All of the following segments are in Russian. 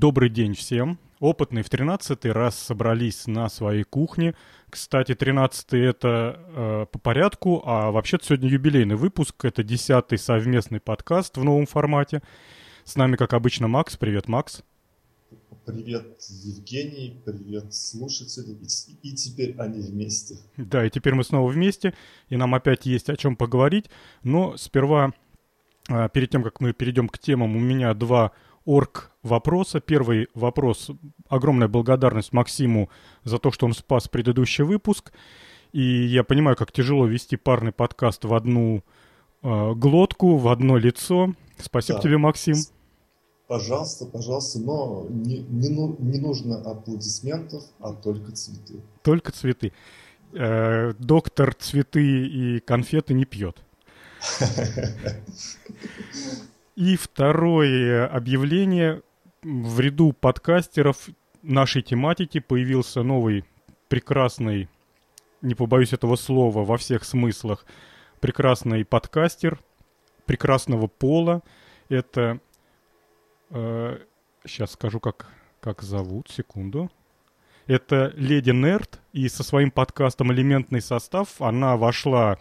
Добрый день всем. Опытные в 13 раз собрались на своей кухне. Кстати, 13 это э, по порядку, а вообще-то сегодня юбилейный выпуск. Это десятый совместный подкаст в новом формате. С нами, как обычно, Макс. Привет, Макс. Привет, Евгений, привет, слушатели. И, и теперь они вместе. Да, и теперь мы снова вместе, и нам опять есть о чем поговорить. Но сперва, э, перед тем, как мы перейдем к темам, у меня два орг вопроса. Первый вопрос. Огромная благодарность Максиму за то, что он спас предыдущий выпуск. И я понимаю, как тяжело вести парный подкаст в одну э, глотку, в одно лицо. Спасибо да. тебе, Максим. Пожалуйста, пожалуйста, но не, не, не нужно аплодисментов, а только цветы. Только цветы. Э, доктор цветы и конфеты не пьет. И второе объявление. В ряду подкастеров нашей тематики появился новый прекрасный, не побоюсь этого слова во всех смыслах, прекрасный подкастер прекрасного пола. Это, э, сейчас скажу, как, как зовут, секунду. Это Леди Нерд, и со своим подкастом «Элементный состав» она вошла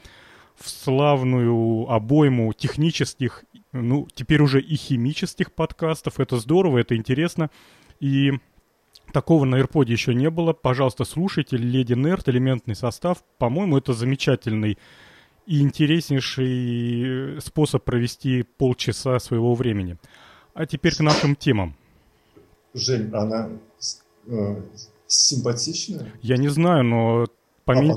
в славную обойму технических ну, теперь уже и химических подкастов. Это здорово, это интересно. И такого на AirPod еще не было. Пожалуйста, слушайте Леди Нерд, элементный состав. По-моему, это замечательный и интереснейший способ провести полчаса своего времени. А теперь к нашим темам. Жень, она э, симпатичная? Я не знаю, но по, ми-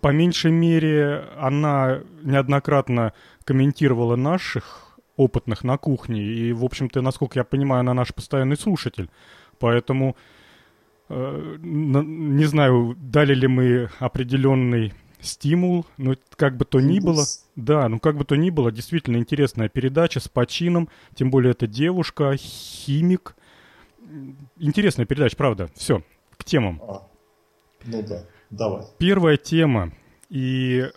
по меньшей мере она неоднократно комментировала наших опытных на кухне. И, в общем-то, насколько я понимаю, она наш постоянный слушатель. Поэтому э, не знаю, дали ли мы определенный стимул, но как бы то ни было, да, ну как бы то ни было, действительно интересная передача с почином, тем более это девушка, химик. Интересная передача, правда. Все, к темам. А, ну да, давай. Первая тема, и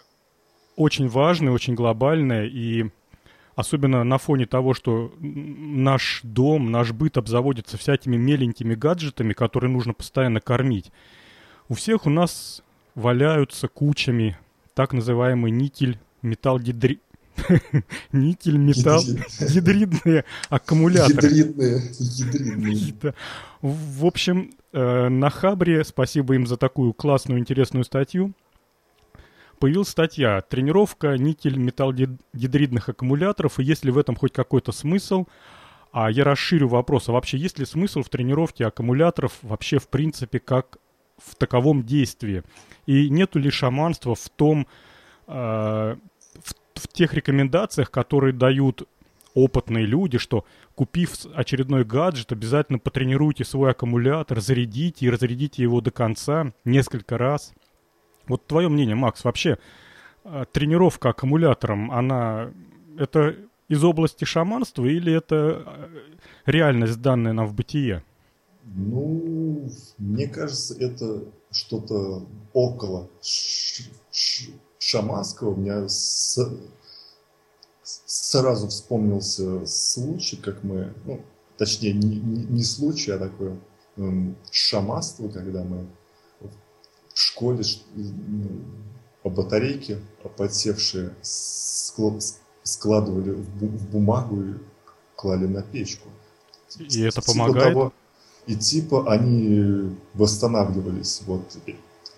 очень важная, очень глобальная, и особенно на фоне того, что наш дом, наш быт обзаводится всякими меленькими гаджетами, которые нужно постоянно кормить. У всех у нас валяются кучами так называемый никель, металл гидри... никель, металл, гидридные аккумуляторы. Гидридные. Гидридные. В общем, э, на Хабре, спасибо им за такую классную, интересную статью, появилась статья «Тренировка никель-металлгидридных аккумуляторов, и есть ли в этом хоть какой-то смысл?» А я расширю вопрос, а вообще есть ли смысл в тренировке аккумуляторов вообще в принципе как в таковом действии? И нету ли шаманства в том, э, в, в тех рекомендациях, которые дают опытные люди, что купив очередной гаджет, обязательно потренируйте свой аккумулятор, зарядите и разрядите его до конца несколько раз – вот твое мнение, Макс, вообще э, тренировка аккумулятором, она это из области шаманства или это э, реальность, данная нам в бытие? Ну, мне кажется, это что-то около шаманского. У меня с сразу вспомнился случай, как мы, ну, точнее, не, не, случай, а такое эм, шаманство, когда мы в школе ну, по батарейке подсевшие складывали в бумагу и клали на печку. И это типа помогает? Того, и типа они восстанавливались. Вот.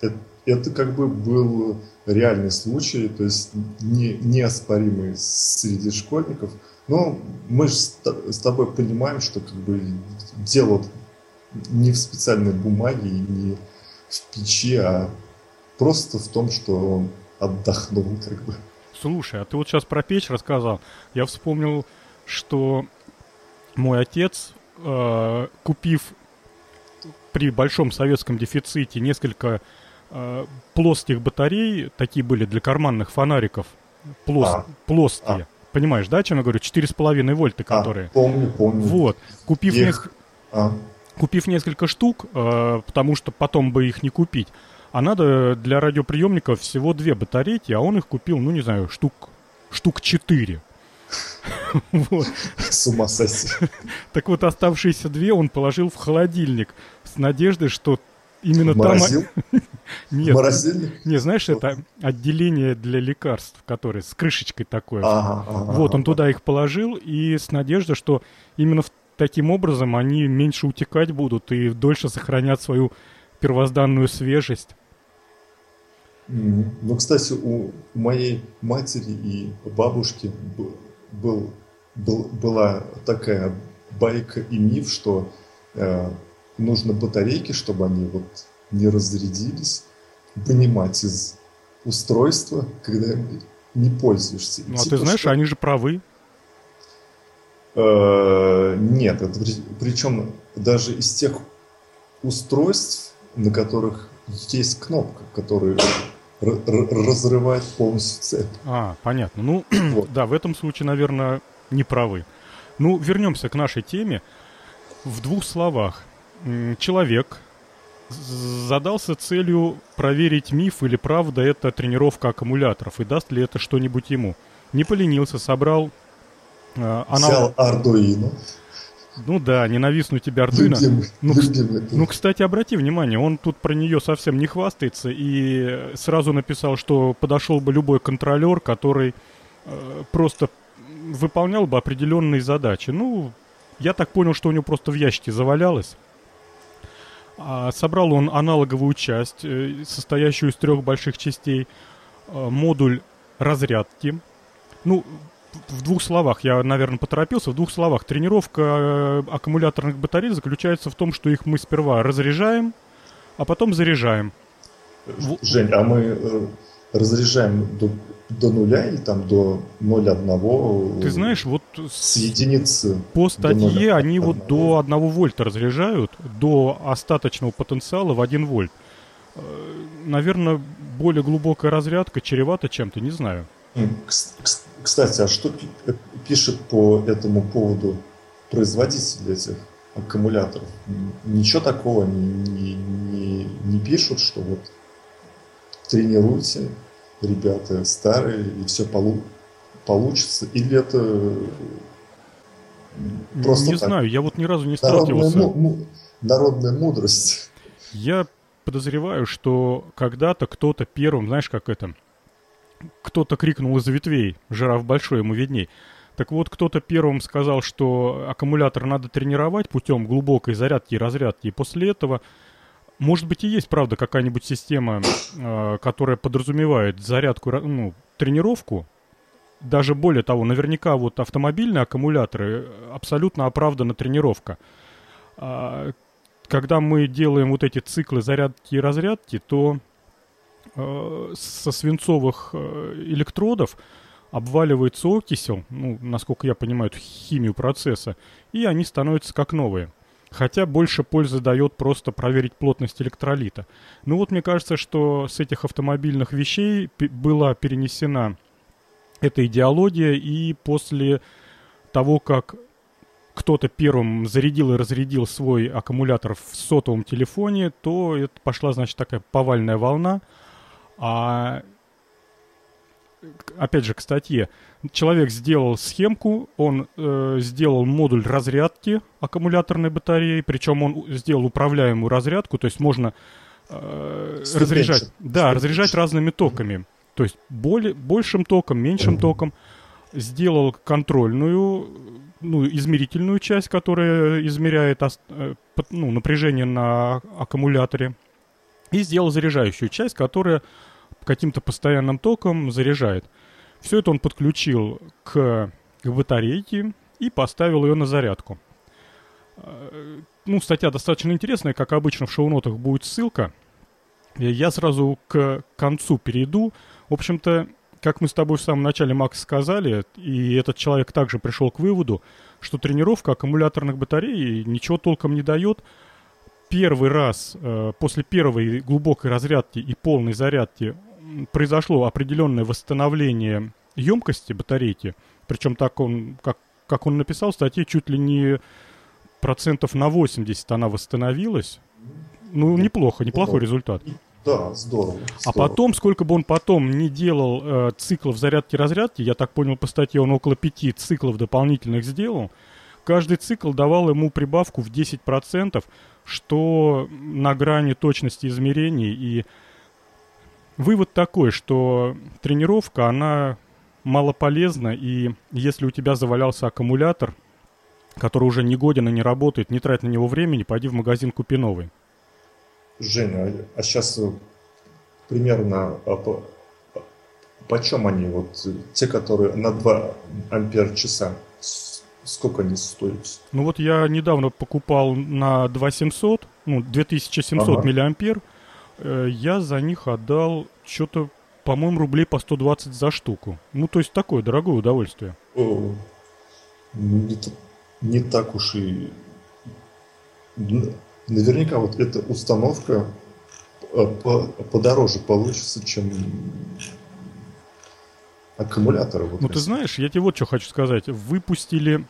Это, это как бы был реальный случай, то есть не, неоспоримый среди школьников. Но мы же с тобой понимаем, что как бы дело не в специальной бумаге и не в печи, а просто в том, что он отдохнул как бы. Слушай, а ты вот сейчас про печь рассказал. Я вспомнил, что мой отец, э, купив при большом советском дефиците несколько э, плоских батарей, такие были для карманных фонариков, плос, а, плоские. А. Понимаешь, да, о чем я говорю? 4,5 вольта, а, которые. А, помню, помню. Вот. Купив несколько... А купив несколько штук, э, потому что потом бы их не купить, а надо для радиоприемников всего две батарейки, а он их купил, ну не знаю, штук, штук четыре. Вот. С ума сойти. Так вот, оставшиеся две он положил в холодильник с надеждой, что именно Морозил? там... Нет. Морозильник? Не, знаешь, это отделение для лекарств, которое с крышечкой такое. Ага, ага, вот, он туда их положил, и с надеждой, что именно таким образом они меньше утекать будут и дольше сохранят свою первозданную свежесть. Ну, кстати, у моей матери и бабушки был, был- была такая байка и миф, что э, нужно батарейки, чтобы они вот не разрядились, вынимать из устройства, когда им не пользуешься. Ну, а Типа, ты знаешь, что- они же правы. Э, Нет, это при- причем даже из тех устройств, на которых есть кнопка, которая р- р- разрывает полностью цепь. А, понятно. Ну, Вот. да, в этом случае, наверное, не правы. Ну, вернемся к нашей теме. В двух словах. Человек задался целью проверить миф или правда это тренировка аккумуляторов и даст ли это что-нибудь ему. Не поленился, собрал э, анал- Взял Ардуино, Ну да, ненавистную тебе Ардуино. Ну. Ну, кстати, обрати внимание, он тут про нее совсем не хвастается и сразу написал, что подошел бы любой контролер, который э, просто выполнял бы определенные задачи. Ну, я так понял, что у него просто в ящике завалялось. А собрал он аналоговую часть, э, состоящую из трех больших частей, э, модуль разрядки. Ну, в двух словах, я, наверное, поторопился, в двух словах. Тренировка э, аккумуляторных батарей заключается в том, что их мы сперва разряжаем, а потом заряжаем. Жень, а мы э, разряжаем до, до нуля или там до 0,1? Ты знаешь, вот С единицы. по статье они вот до 1 вольта разряжают, до остаточного потенциала в 1 вольт. Наверное, более глубокая разрядка чревата чем-то, не знаю. Кстати, а что э, пишет по этому поводу производитель этих аккумуляторов? Ничего такого не, не, не, не пишут, что вот тренируйте, ребята старые, и все получится? Или это м, просто не так? знаю, я вот ни разу не Народная, сталкивался. му- му- народная мудрость. Я подозреваю, что когда-то кто-то первым, знаешь, как это, кто-то крикнул из ветвей, жираф большой, ему видней. Так вот, кто-то первым сказал, что аккумулятор надо тренировать путем глубокой зарядки и разрядки, и после этого, может быть, и есть, правда, какая-нибудь система, э, которая подразумевает зарядку, ну, тренировку, даже более того, наверняка вот автомобильные аккумуляторы э, абсолютно оправдана тренировка. А, когда мы делаем вот эти циклы зарядки и разрядки, то э, со свинцовых э, электродов обваливается окисел, ну, насколько я понимаю, химию процесса, и они становятся как новые. Хотя больше пользы дает просто проверить плотность электролита. Ну вот мне кажется, что с этих автомобильных вещей была перенесена эта идеология, и после того, как кто-то первым зарядил и разрядил свой аккумулятор в сотовом телефоне, то это пошла, значит, такая повальная волна. А опять же, к статье. Человек сделал схемку, он э, сделал модуль разрядки аккумуляторной батареи, причем он сделал управляемую разрядку, то есть можно э, разряжать, да, разряжать разными токами, то есть более, большим током, меньшим током. Сделал контрольную, ну, измерительную часть, которая измеряет э, ну, напряжение на аккумуляторе, и сделал заряжающую часть, которая каким-то постоянным током заряжает. Все это он подключил к, батарейке и поставил ее на зарядку. Э, Ну, статья достаточно интересная, как обычно в шоу-нотах будет ссылка. Я сразу к концу перейду. В общем-то, как мы с тобой в самом начале, Макс, сказали, и этот человек также пришел к выводу, что тренировка аккумуляторных батарей ничего толком не дает. Первый раз, э, после первой глубокой разрядки и полной зарядки произошло определенное восстановление емкости батарейки. Причем так он, как, как он написал в статье, чуть ли не процентов на 80 она восстановилась. Ну, неплохо, неплохой результат. Да, здорово. А потом, сколько бы он потом не делал э, циклов зарядки-разрядки, я так понял по статье, он около пяти циклов дополнительных сделал, каждый цикл давал ему прибавку в 10%, что на грани точности измерений. И вывод такой, что тренировка, она мало полезна, и если у тебя завалялся аккумулятор, который уже не годен и не работает, не трать на него времени, пойди в магазин, купи новый. Женя, а сейчас э, примерно а по, почем они, вот те, которые на 2 ампер часа, сколько они стоят? Ну вот я недавно покупал на 2700, ну 2700 ага. миллиампер, э, я за них отдал что-то, по-моему, рублей по 120 за штуку. Ну то есть такое дорогое удовольствие. О, не, не так уж и наверняка вот эта установка э, подороже получится, чем аккумуляторы. Ну, ты знаешь, я тебе вот что хочу сказать. Выпустили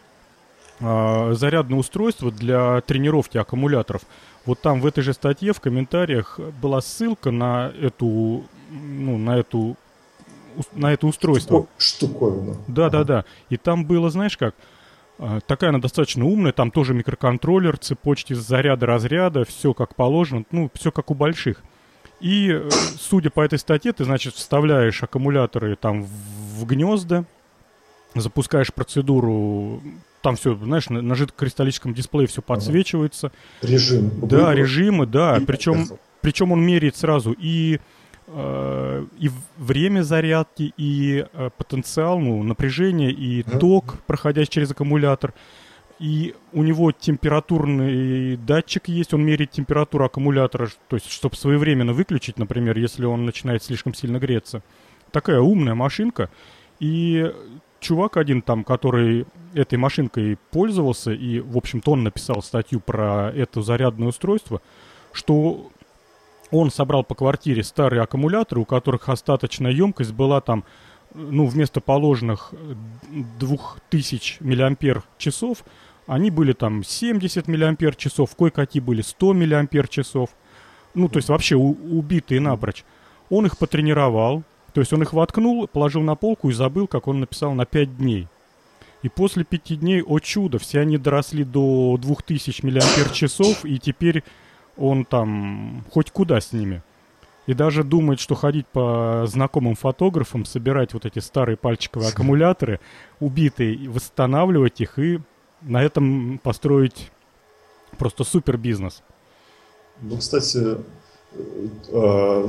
э, зарядное устройство для тренировки аккумуляторов. Вот там в этой же статье в комментариях была ссылка на эту, ну, на эту, на это устройство. Штуковина. Да, да, да. И там было, знаешь как, а, такая она достаточно умная, там тоже микроконтроллер, цепочки заряда-разряда, все как положено, ну, все как у больших. И, э, судя по этой статье, ты, значит, вставляешь аккумуляторы там в гнезда, запускаешь процедуру, там все, знаешь, на, на жидкокристаллическом дисплее все подсвечивается. Режим. Да, режимы, да. Причем, причем он меряет сразу и Э, и время зарядки, и э, потенциал, ну, напряжение, и ток, проходящий через аккумулятор. И у него температурный датчик есть, он меряет температуру аккумулятора, то есть, чтобы своевременно выключить, например, если он начинает слишком сильно греться. Такая умная машинка. И чувак один там, который этой машинкой пользовался, и, в общем-то, он написал статью про это зарядное устройство, что он собрал по квартире старые аккумуляторы, у которых остаточная емкость была там, ну, вместо положенных 2000 миллиампер часов, они были там 70 миллиампер часов, кое-какие были 100 миллиампер часов. Ну, то есть вообще у, убитые напрочь. Он их потренировал, то есть он их воткнул, положил на полку и забыл, как он написал, на 5 дней. И после пяти дней, о чудо, все они доросли до 2000 миллиампер часов, и теперь он там хоть куда с ними. И даже думает, что ходить по знакомым фотографам, собирать вот эти старые пальчиковые аккумуляторы, убитые, восстанавливать их и на этом построить просто супер бизнес. Ну, кстати, э,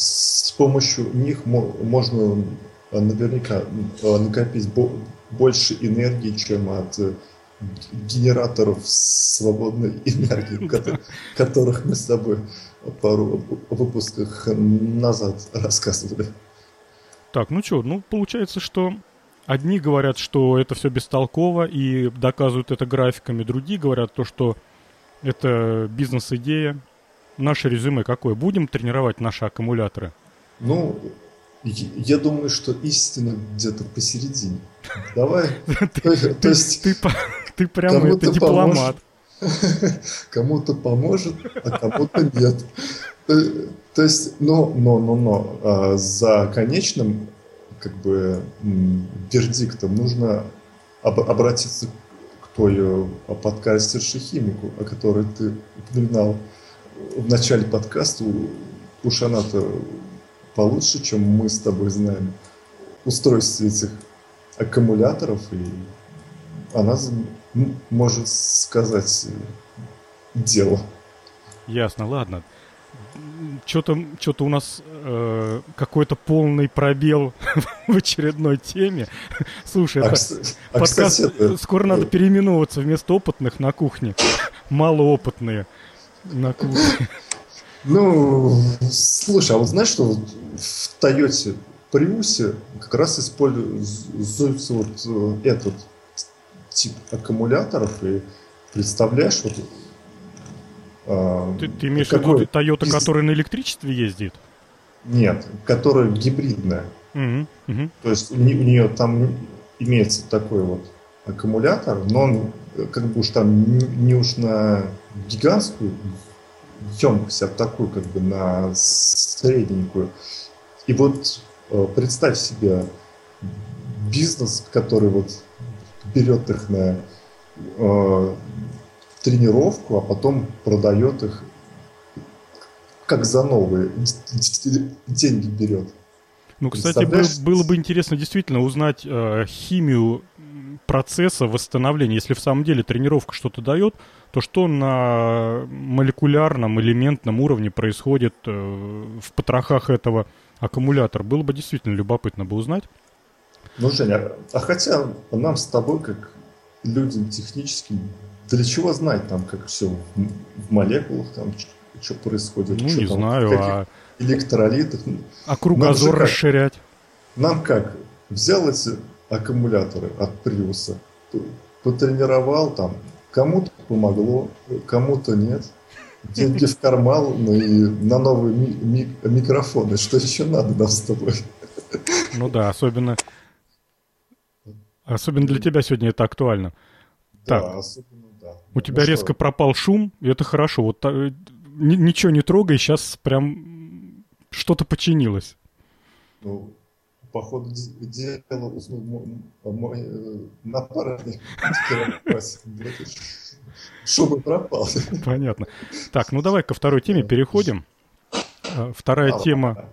с, помощью них можно наверняка э, накопить больше энергии, чем от генераторов свободной энергии, которых мы с тобой пару выпусках назад рассказывали. Так, ну что, ну получается, что одни говорят, что это все бестолково и доказывают это графиками, другие говорят то, что это бизнес-идея. Наше резюме какое? Будем тренировать наши аккумуляторы? Ну, я думаю, что истина где-то посередине. Давай. То есть ты прямо это дипломат. Кому-то поможет, а кому-то нет. То есть, но, но, но, но а, за конечным как бы вердиктом нужно обратиться к той э, подкастерше-химику, о которой ты упоминал в начале подкаста. Уж она-то получше, чем мы с тобой знаем устройство этих аккумуляторов, и она может сказать дело. Ясно, ладно. Что-то что у нас э, какой-то полный пробел в очередной теме. Слушай, а, это кстати, подкаст, а, кстати, скоро надо переименовываться вместо опытных на кухне. Малоопытные на кухне. Ну, слушай, а вот знаешь, что в Тойоте Приусе как раз используется вот э, этот тип аккумуляторов, и представляешь, вот а, ты, ты имеешь в виду Toyota, из... которая на электричестве ездит? Нет, которая гибридная. Угу, угу. То есть у, у нее там имеется такой вот аккумулятор, но он э, как бы уж там не уж на гигантскую емкость, а такую как бы на средненькую. И вот э, представь себе бизнес, который вот берет их на э, тренировку, а потом продает их как за новые деньги берет. Ну, кстати, было, было бы интересно действительно узнать э, химию процесса восстановления. Если в самом деле тренировка что-то дает, то что на молекулярном, элементном уровне происходит э, в потрохах этого аккумулятора? Было бы действительно любопытно бы узнать. Ну, Женя, а хотя нам с тобой, как людям техническим, для чего знать там, как все в молекулах, там, что происходит? Ну, что не там, знаю, а... Электролитах. А кругозор нам расширять? Нам как? Взял эти аккумуляторы от Приуса, потренировал там, кому-то помогло, кому-то нет. Деньги в карман, ну и на новые ми- ми- микрофоны. Что еще надо нам с тобой? Ну да, особенно Особенно для тебя сегодня это актуально. Да, так. особенно, да. У ну, тебя резко что? пропал шум, и это хорошо. Вот э, ничего не трогай, сейчас прям что-то починилось. Ну, по ходу дела уснул мой э, напарник. Шум пропал. Понятно. Так, ну давай ко второй теме переходим. Э, вторая тема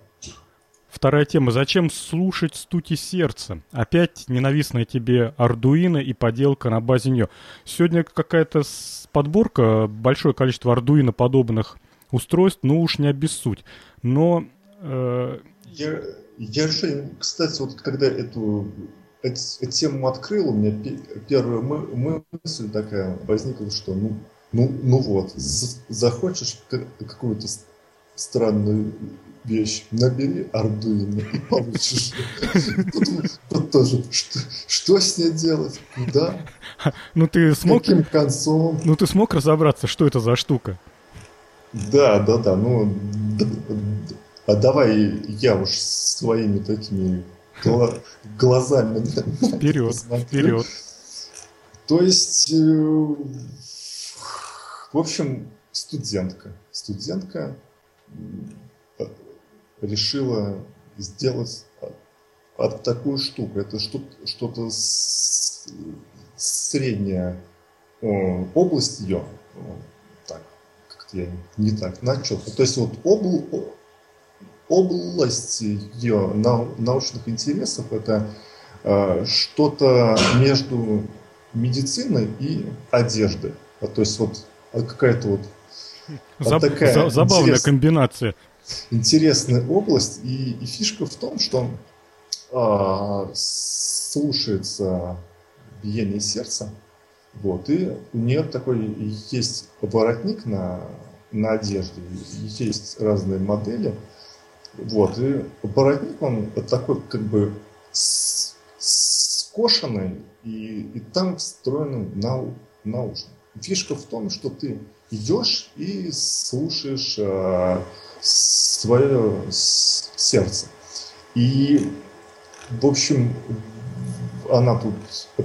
Вторая тема. Зачем слушать стуки сердца? Опять ненавистная тебе Ардуино и поделка на базе нее. Сегодня какая-то подборка, большое количество Ардуино подобных устройств, ну уж не обессудь. Но... Э... Я, же, кстати, вот когда эту, эту, эту тему открыл, у меня первая мы, мысль такая возникла, что ну, ну, ну вот, захочешь какую-то странную вещь, набери Arduino и получишь. Тут, тоже, что, что с ней делать, куда, ну, ты смог, каким концом. Ну ты смог разобраться, что это за штука? Да, да, да, ну, а давай я уж своими такими глазами Вперед, вперед. То есть, э, в общем, студентка. Студентка решила сделать от такую штуку. Это что-то средняя область ее. Так, как-то я не так начал. То есть вот обл, область ее научных интересов это э, что-то между медициной и одеждой. То есть вот какая-то вот Заб, такая за, забавная интерес... комбинация интересная область. И, и фишка в том, что а, слушается биение сердца. Вот, и у нее такой есть воротник на, на одежде, есть разные модели. Вот, и воротник, он такой как бы скошенный, и, и там встроены нау, наушники. Фишка в том, что ты идешь и слушаешь э, свое сердце. И, в общем, она тут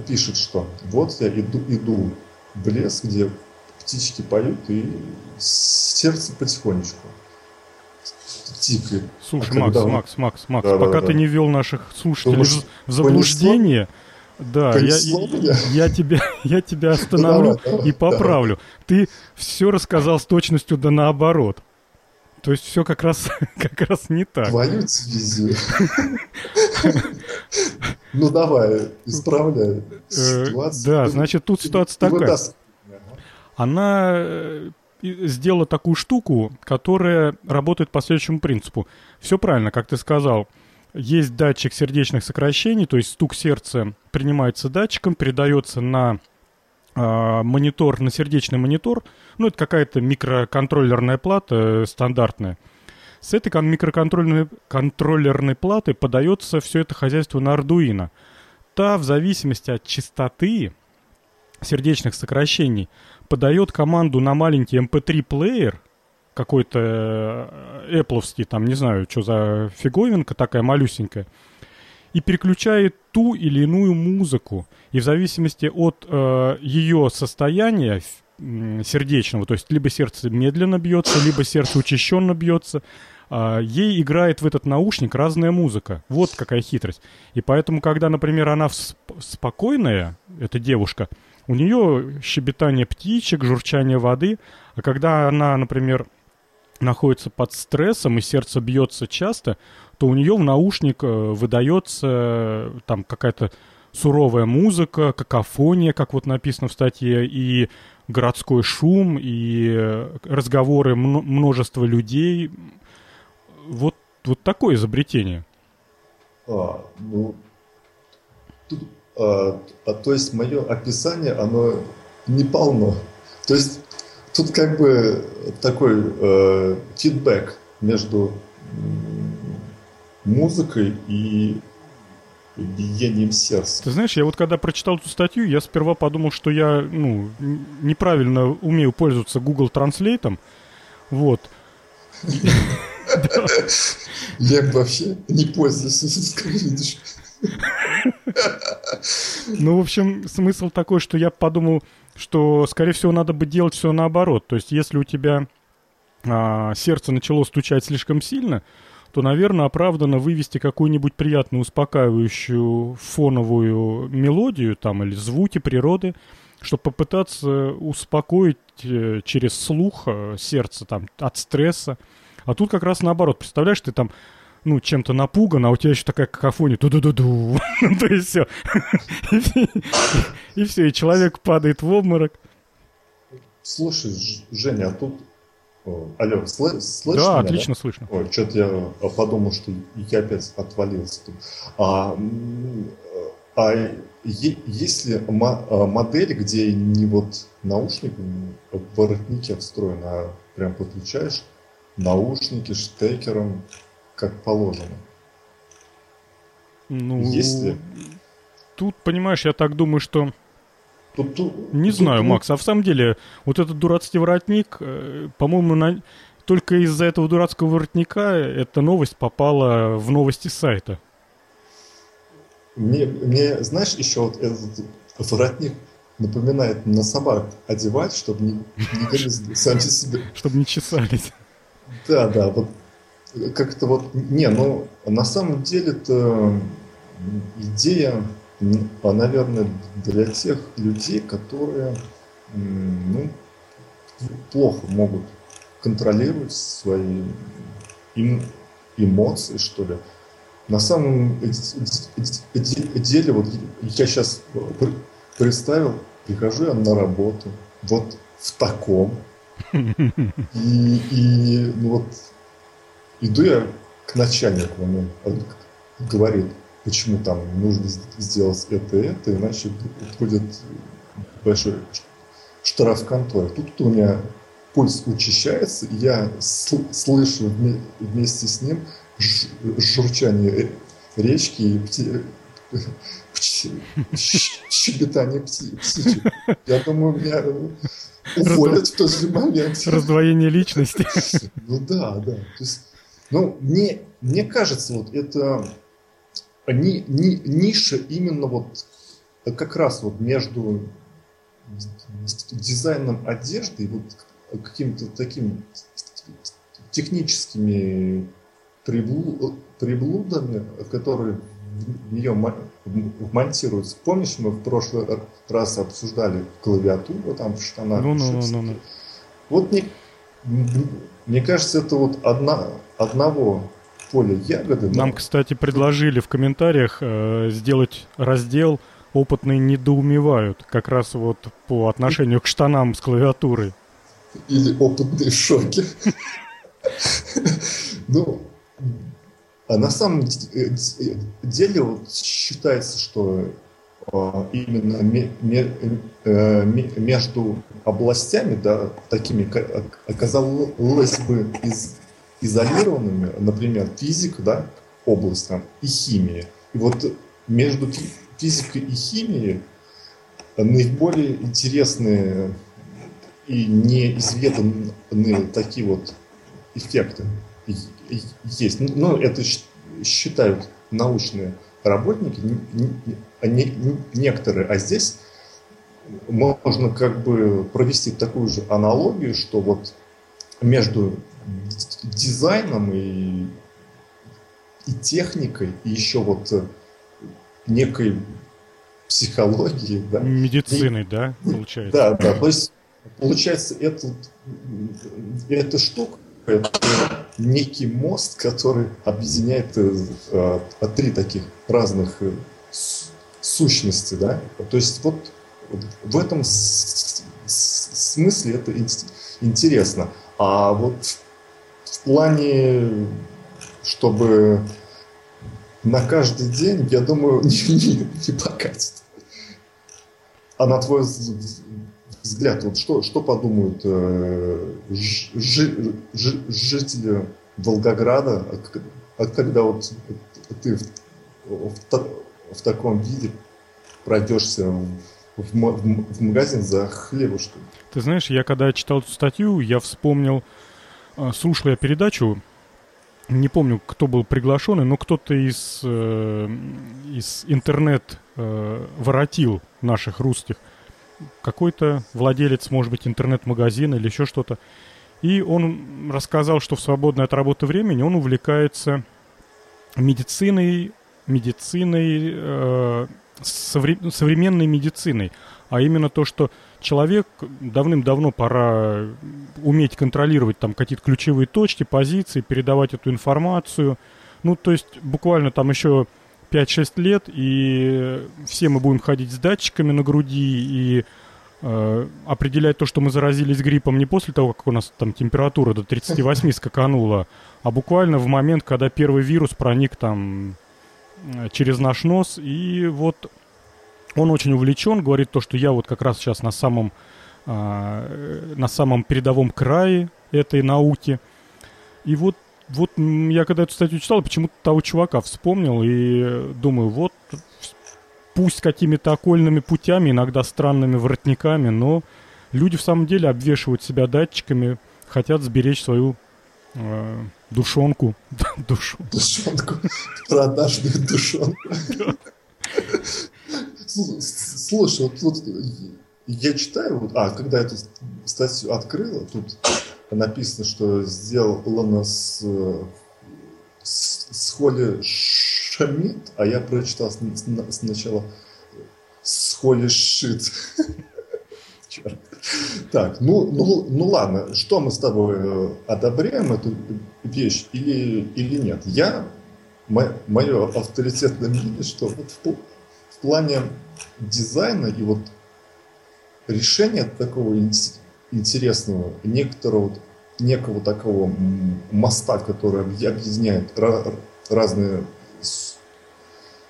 пишет, что вот я иду, иду в лес, где птички поют, и сердце потихонечку тикает. Слушай, а Макс, он... Макс, Макс, Макс, да, пока да, ты да. не ввел наших слушателей Думаешь, в заблуждение, да, я, я, я, тебя, я тебя остановлю давай, давай, и поправлю. Давай. Ты все рассказал с точностью да наоборот. То есть все как раз, как раз не так. Твою дивизию. Ну давай, исправляй э, ситуацию. Да, значит, тут ситуация такая. Она э, сделала такую штуку, которая работает по следующему принципу. Все правильно, как ты сказал. Есть датчик сердечных сокращений, то есть стук сердца принимается датчиком, передается на э, монитор, на сердечный монитор. Ну, это какая-то микроконтроллерная плата э, стандартная. С этой микроконтроллерной контроллерной платы подается все это хозяйство на Arduino. Та, в зависимости от частоты сердечных сокращений, подает команду на маленький MP3-плеер, какой-то э, Apple, там, не знаю, что за фиговинка такая малюсенькая, и переключает ту или иную музыку. И в зависимости от э, ее состояния, сердечного. То есть либо сердце медленно бьется, либо сердце учащенно бьется. А, ей играет в этот наушник разная музыка. Вот какая хитрость. И поэтому, когда, например, она спокойная, эта девушка, у нее щебетание птичек, журчание воды, а когда она, например, находится под стрессом и сердце бьется часто, то у нее в наушник э, выдается э, там какая-то суровая музыка, какофония, как вот написано в статье, и городской шум, и э, разговоры множества людей, вот, вот такое изобретение. А, ну, тут, а, а, то есть мое описание, оно не полно. То есть тут как бы такой э, фидбэк между музыкой и биением сердца. Ты знаешь, я вот когда прочитал эту статью, я сперва подумал, что я ну, неправильно умею пользоваться Google Translate. Вот. Я вообще не пользуюсь, видишь. Ну, в общем, смысл такой, что я подумал, что, скорее всего, надо бы делать все наоборот. То есть, если у тебя а, сердце начало стучать слишком сильно, то, наверное, оправданно вывести какую-нибудь приятную, успокаивающую фоновую мелодию там или звуки природы, чтобы попытаться успокоить э, через слух э, сердце там от стресса. А тут как раз наоборот. Представляешь, ты там ну, чем-то напуган, а у тебя еще такая какофония, ду-ду-ду-ду, то есть все. И все, и человек падает в обморок. Слушай, Женя, а тут... Алло, слышно Да, отлично слышно. Ой, что-то я подумал, что я опять отвалился тут. А, а есть ли модель, где не вот наушник в воротнике встроен, а прям подключаешь наушники штекером, как положено. Ну, Если... Тут, понимаешь, я так думаю, что... Тут, тут, не тут, знаю, тут... Макс, а в самом деле, вот этот дурацкий воротник, э, по-моему, на... только из-за этого дурацкого воротника эта новость попала в новости сайта. Мне, мне знаешь, еще вот этот воротник напоминает на собак одевать, чтобы не, не сами себе. Чтобы не чесались. Да, да, вот как-то вот, не, ну, на самом деле это идея, наверное, для тех людей, которые, ну, плохо могут контролировать свои эмоции, что ли. На самом деле, вот я сейчас представил, прихожу я на работу, вот в таком, и, и ну вот иду я к начальнику, он, он говорит, почему там нужно сделать это и это, иначе будет большой штраф в конторе. Тут у меня пульс учащается, и я слышу вместе с ним журчание речки и пти... щебетание птичек. Я думаю, меня уволят в тот же момент. Раздвоение личности. Ну да, да. То есть, ну, мне, мне кажется, вот это ни, ни, ниша именно вот как раз вот между дизайном одежды и вот каким-то таким техническими приблудами, которые в нее монтируются. Помнишь, мы в прошлый раз обсуждали клавиатуру там в штанах? Ну, ну, ну, ну. Вот мне, мне кажется, это вот одна, одного поля ягоды. Нам, но... кстати, предложили в комментариях э, сделать раздел «Опытные недоумевают», как раз вот по отношению к штанам с клавиатурой. Или «Опытные в шоке». Ну, а на самом деле вот считается, что а, именно э, между областями, да, такими, оказалось бы из, изолированными, например, физика, да, область там, и химия. И вот между физикой и химией наиболее интересные и неизведанные такие вот эффекты есть. Ну, это считают научные работники, не, некоторые, а здесь можно как бы провести такую же аналогию, что вот между дизайном и, и техникой, и еще вот некой психологией, да. Медициной, и, да, получается? Да, да, то есть получается это, эта штука, это некий мост, который объединяет э, три таких разных э, сущности, да. То есть вот в этом смысле это интересно. А вот в плане, чтобы на каждый день, я думаю, не, не, не покатит. А на твой взгляд, вот что, что подумают э, жи, жи, жители Волгограда, а когда вот ты в, в, в таком виде пройдешься в, в, в магазин за хлебушком? Ты знаешь, я когда читал эту статью, я вспомнил, слушал я передачу, не помню, кто был приглашенный, но кто-то из, э, из интернет э, воротил наших русских какой-то владелец, может быть, интернет-магазина или еще что-то. И он рассказал, что в свободное от работы времени он увлекается медициной, медициной, э, совре- современной медициной. А именно то, что человек давным-давно пора уметь контролировать там какие-то ключевые точки, позиции, передавать эту информацию. Ну, то есть буквально там еще 5-6 лет, и все мы будем ходить с датчиками на груди и э, определять то, что мы заразились гриппом не после того, как у нас там температура до 38 скаканула, а буквально в момент, когда первый вирус проник там э, через наш нос, и вот он очень увлечен, говорит то, что я вот как раз сейчас на самом, э, на самом передовом крае этой науки. И вот вот я когда эту статью читал, почему-то того чувака вспомнил и думаю, вот пусть какими-то окольными путями, иногда странными воротниками, но люди в самом деле обвешивают себя датчиками, хотят сберечь свою э, душонку. Душонку. Душонку. Продажную душонку. Слушай, вот тут я читаю, вот, а, когда эту статью открыла, тут написано, что сделано с, с, с Холли Шамид, а я прочитал сначала с Холли Шит. Черт. Так, ну, ну, ну ладно, что мы с тобой э, одобряем эту вещь или, или нет? Я, мое авторитетное мнение, что вот в плане дизайна и вот решения такого интересного, некоторого, некого такого моста, который объединяет разные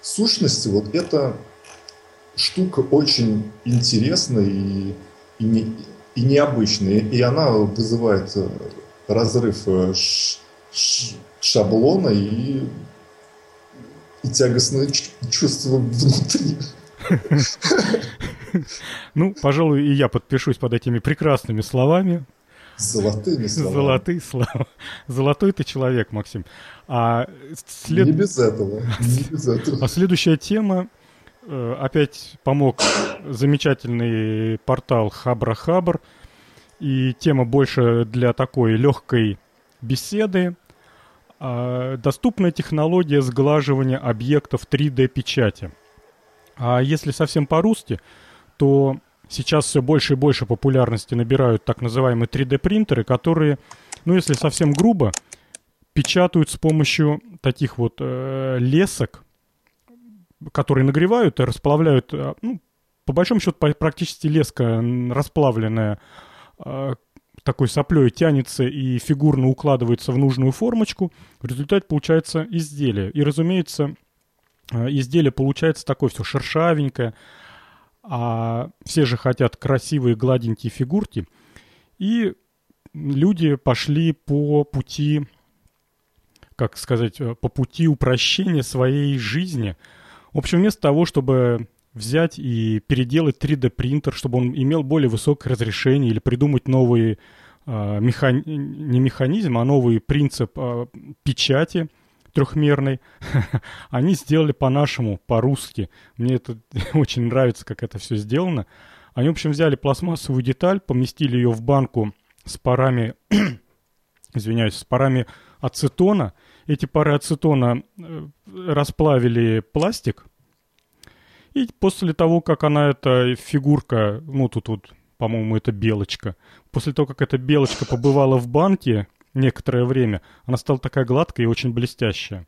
сущности, вот эта штука очень интересная и, и, не, и необычная, и она вызывает э, разрыв э, шаблона и, и тягостное чувство внутри. Ну, пожалуй, и я подпишусь под этими прекрасными словами. Золотыми словами. Золотые слова. Золотой ты человек, Максим. А след... Не без этого. Не без этого. А следующая тема э, опять помог замечательный портал Хабра Хабр. И тема больше для такой легкой беседы. А, доступная технология сглаживания объектов 3D-печати. А если совсем по-русски, то сейчас все больше и больше популярности набирают так называемые 3D-принтеры, которые, ну если совсем грубо, печатают с помощью таких вот э, лесок, которые нагревают и расплавляют, э, ну, по большому счету практически леска расплавленная э, такой соплей тянется и фигурно укладывается в нужную формочку. В результате получается изделие. И, разумеется, э, изделие получается такое все шершавенькое, а все же хотят красивые гладенькие фигурки. И люди пошли по пути, как сказать, по пути упрощения своей жизни. В общем, вместо того, чтобы взять и переделать 3D принтер, чтобы он имел более высокое разрешение или придумать новый э, механи... не механизм, а новый принцип э, печати – трехмерной, они сделали по-нашему, по-русски. Мне это очень нравится, как это все сделано. Они, в общем, взяли пластмассовую деталь, поместили ее в банку с парами, извиняюсь, с парами ацетона. Эти пары ацетона э, расплавили пластик. И после того, как она, эта фигурка, ну тут вот, по-моему, это белочка, после того, как эта белочка побывала в банке некоторое время, она стала такая гладкая и очень блестящая.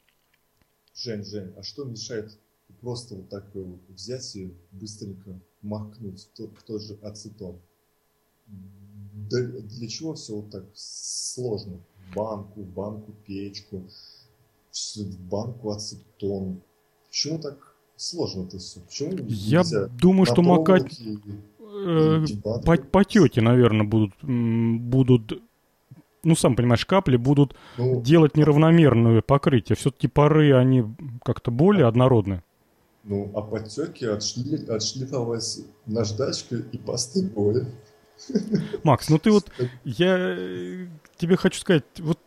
Жень, Жень, а что мешает просто вот так вот взять и быстренько макнуть в тот, в тот же ацетон? Для чего все вот так сложно? Банку, банку, печку, банку ацетон. Почему так сложно это все? Почему Я думаю, что макать и, э, по, по тете, наверное, будут, будут ну, сам понимаешь, капли будут ну, делать неравномерное покрытие. Все-таки пары, они как-то более однородны. Ну, а подтеки отшли, отшлифовать наждачкой и боя. Макс, ну ты вот, я э, тебе хочу сказать, вот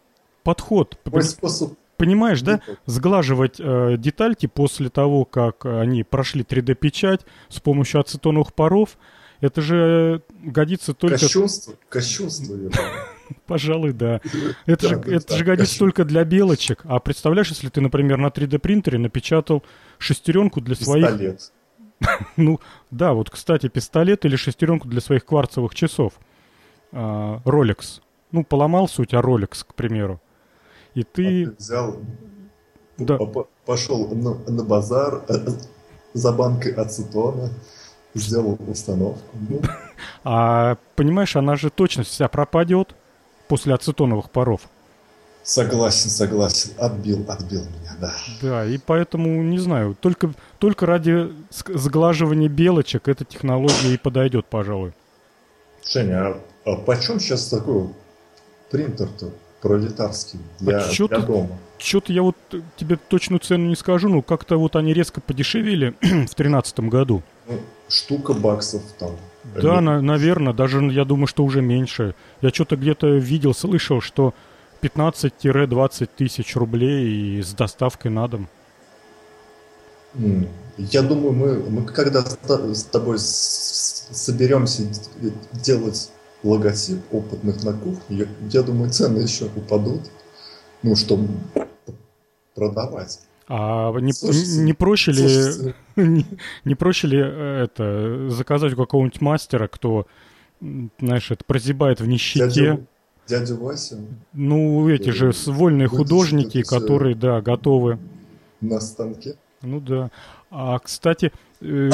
подход. Мой способ Понимаешь, да? Сглаживать э, детальки после того, как они прошли 3D-печать с помощью ацетоновых паров, это же годится только... Кощунство, кощунство, Пожалуй, да. Это, же, это же годится только для белочек. А представляешь, если ты, например, на 3D принтере напечатал шестеренку для своих... Пистолет. ну, да, вот, кстати, пистолет или шестеренку для своих кварцевых часов. А, Rolex. Ну, поломался у тебя Rolex, к примеру. И ты... А ты взял, да. пошел на, на базар э, за банкой ацетона, сделал установку. Ну. А понимаешь, она же точность вся пропадет после ацетоновых паров. Согласен, согласен. Отбил, отбил меня, да. Да, и поэтому, не знаю, только, только ради сглаживания белочек эта технология и подойдет, пожалуй. Женя, а, а почем сейчас такой принтер-то пролетарский для, а для дома? Что-то я вот тебе точную цену не скажу, но как-то вот они резко подешевели в тринадцатом году. Ну, штука баксов там. Да, на, наверное, даже я думаю, что уже меньше. Я что-то где-то видел, слышал, что 15-20 тысяч рублей и с доставкой на дом. Я думаю, мы, мы когда с тобой соберемся делать логотип опытных на кухне, я, я думаю, цены еще упадут, ну, чтобы продавать. А не, слушайте, не проще ли не, не проще ли э, это заказать у какого-нибудь мастера, кто, знаешь, это прозябает в нищете? Дядя, дядя Вася? Ну, эти же вольные художники, которые, да, готовы. На станке? Ну да. А, кстати, э,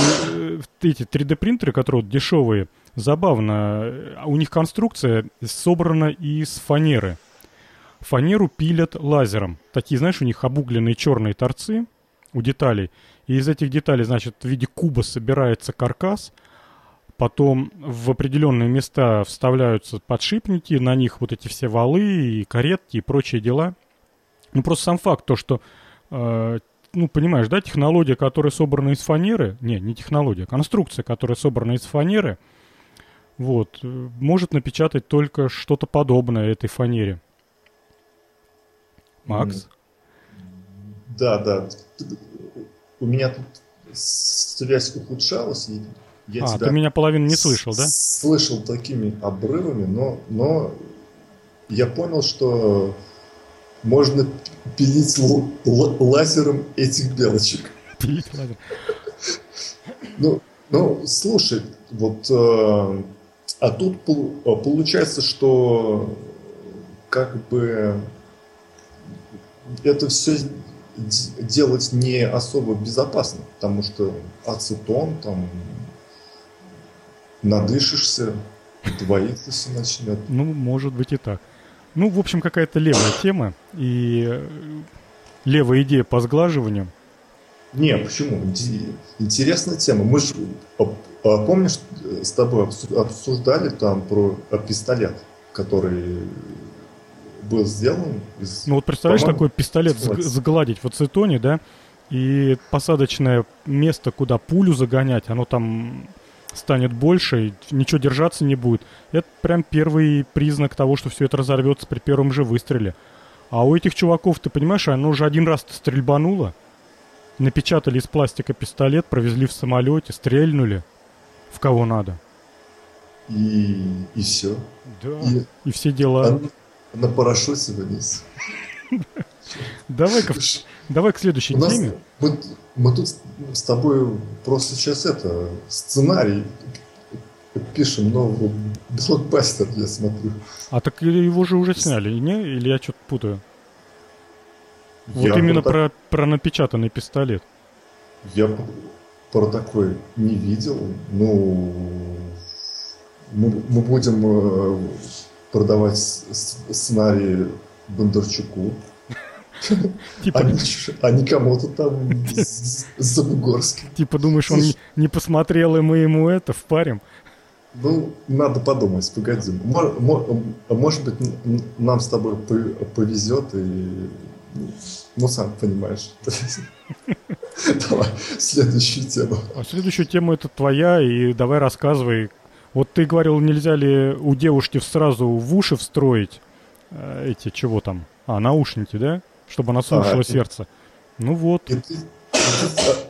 эти 3D-принтеры, которые дешевые, забавно, у них конструкция собрана из фанеры фанеру пилят лазером. Такие, знаешь, у них обугленные черные торцы у деталей. И из этих деталей, значит, в виде куба собирается каркас, потом в определенные места вставляются подшипники, на них вот эти все валы и каретки и прочие дела. Ну, просто сам факт, то, что, э, ну, понимаешь, да, технология, которая собрана из фанеры, не, не технология, конструкция, которая собрана из фанеры, вот, может напечатать только что-то подобное этой фанере. Макс? Да, да. У меня тут связь ухудшалась. И я а, ты меня половину не слышал, да? Слышал такими обрывами, но, но я понял, что можно пилить лазером этих белочек. Пилить лазером. Ну, ну, слушай, вот, э, а тут получается, что как бы это все делать не особо безопасно, потому что ацетон, там, надышишься, двоиться все начнет. Ну, может быть и так. Ну, в общем, какая-то левая тема и э, левая идея по сглаживанию. Не, почему? Интересная тема. Мы же, помнишь, с тобой обсуждали там про пистолет, который был сделан из... Ну вот представляешь, такой пистолет загладить в ацетоне, да, и посадочное место, куда пулю загонять, оно там станет больше, ничего держаться не будет. Это прям первый признак того, что все это разорвется при первом же выстреле. А у этих чуваков, ты понимаешь, оно уже один раз стрельбануло, напечатали из пластика пистолет, провезли в самолете, стрельнули в кого надо. и, и все. Да, и, и все дела. А на парашюте вниз. Давай-ка давай к следующей теме. Мы, мы тут с тобой просто сейчас это сценарий пишем новый блокбастер, я смотрю. А так его же уже сняли, не? Или я что-то путаю? Вот я именно про, так... про напечатанный пистолет. Я про такой не видел. Ну, мы, мы будем э, продавать сценарий Бондарчуку. Типа... А, а не кому-то там за Бугорским. Типа думаешь, он не посмотрел, и мы ему это впарим? Ну, надо подумать, погоди. Может быть, нам с тобой повезет, и ну, сам понимаешь. Давай, следующую тему. А следующую тему это твоя, и давай рассказывай. Вот ты говорил, нельзя ли у девушки сразу в уши встроить э, эти, чего там? А, наушники, да? Чтобы она слушала а, сердце. Ну вот. И ты,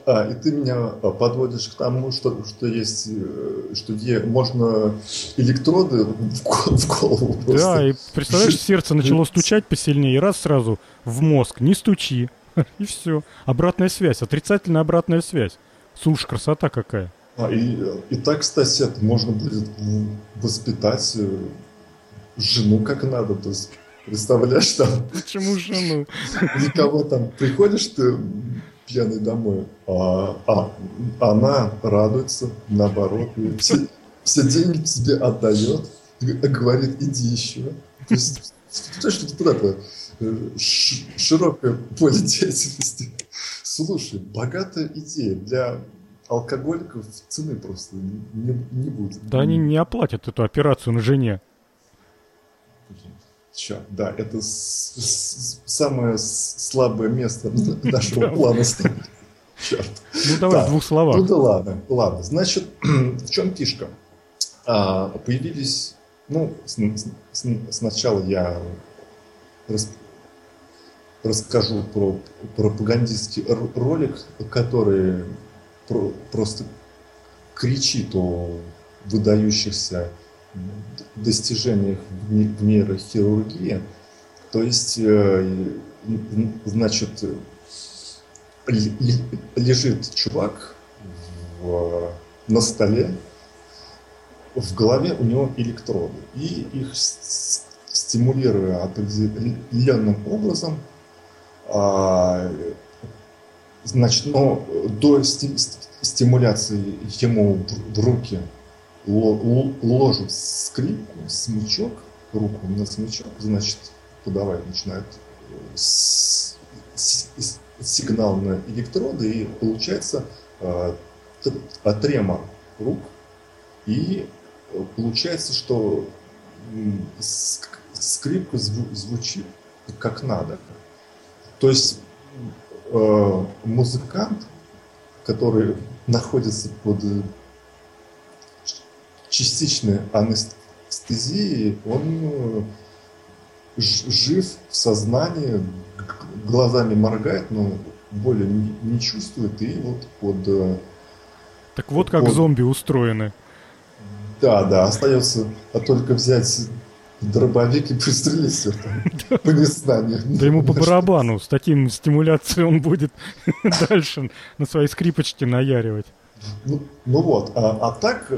а, и ты меня подводишь к тому, что, что есть, э, что е, можно электроды в, голову просто. Да, и представляешь, сердце начало стучать посильнее, и раз сразу в мозг, не стучи. И все. Обратная связь, отрицательная обратная связь. Слушай, красота какая. А, и, и так, кстати, это можно будет воспитать э, жену как надо. То есть, представляешь, там... Почему жену? Никого там приходишь ты пьяный домой, а, а она радуется, наоборот, все, все деньги тебе отдает, говорит, иди еще. То есть, то, что тут это, э, широкое поле деятельности. Слушай, богатая идея для алкоголиков цены просто не, не будет. Да они не оплатят эту операцию на жене. Черт, да, это с, с, самое слабое место нашего плана Черт. Ну давай в двух словах. Ну да ладно, ладно. Значит, в чем фишка? А, появились, ну, с, с, сначала я рас, расскажу про пропагандистский ролик, который про, просто кричит о выдающихся достижениях в нейрохирургии. То есть, э, значит, лежит чувак в, на столе, в голове у него электроды, и их стимулируя определенным образом, а, значит, но до стимуляции ему в руки ложат скрипку, смычок, руку на смычок, значит, подавать начинают э, сигнал на электроды, и получается э, рук, и э, получается, что скрипка звучит как надо. То есть э, музыкант, который находится под частичной анестезии, он э, жив в сознании, глазами моргает, но боли не, чувствует, и вот под... Э, так вот как под... зомби устроены. Да, да, остается а только взять дробовик и пристрелить все там по незнанию. Да ему по барабану, с таким стимуляцией он будет дальше на своей скрипочке наяривать. Ну, ну вот, а, а так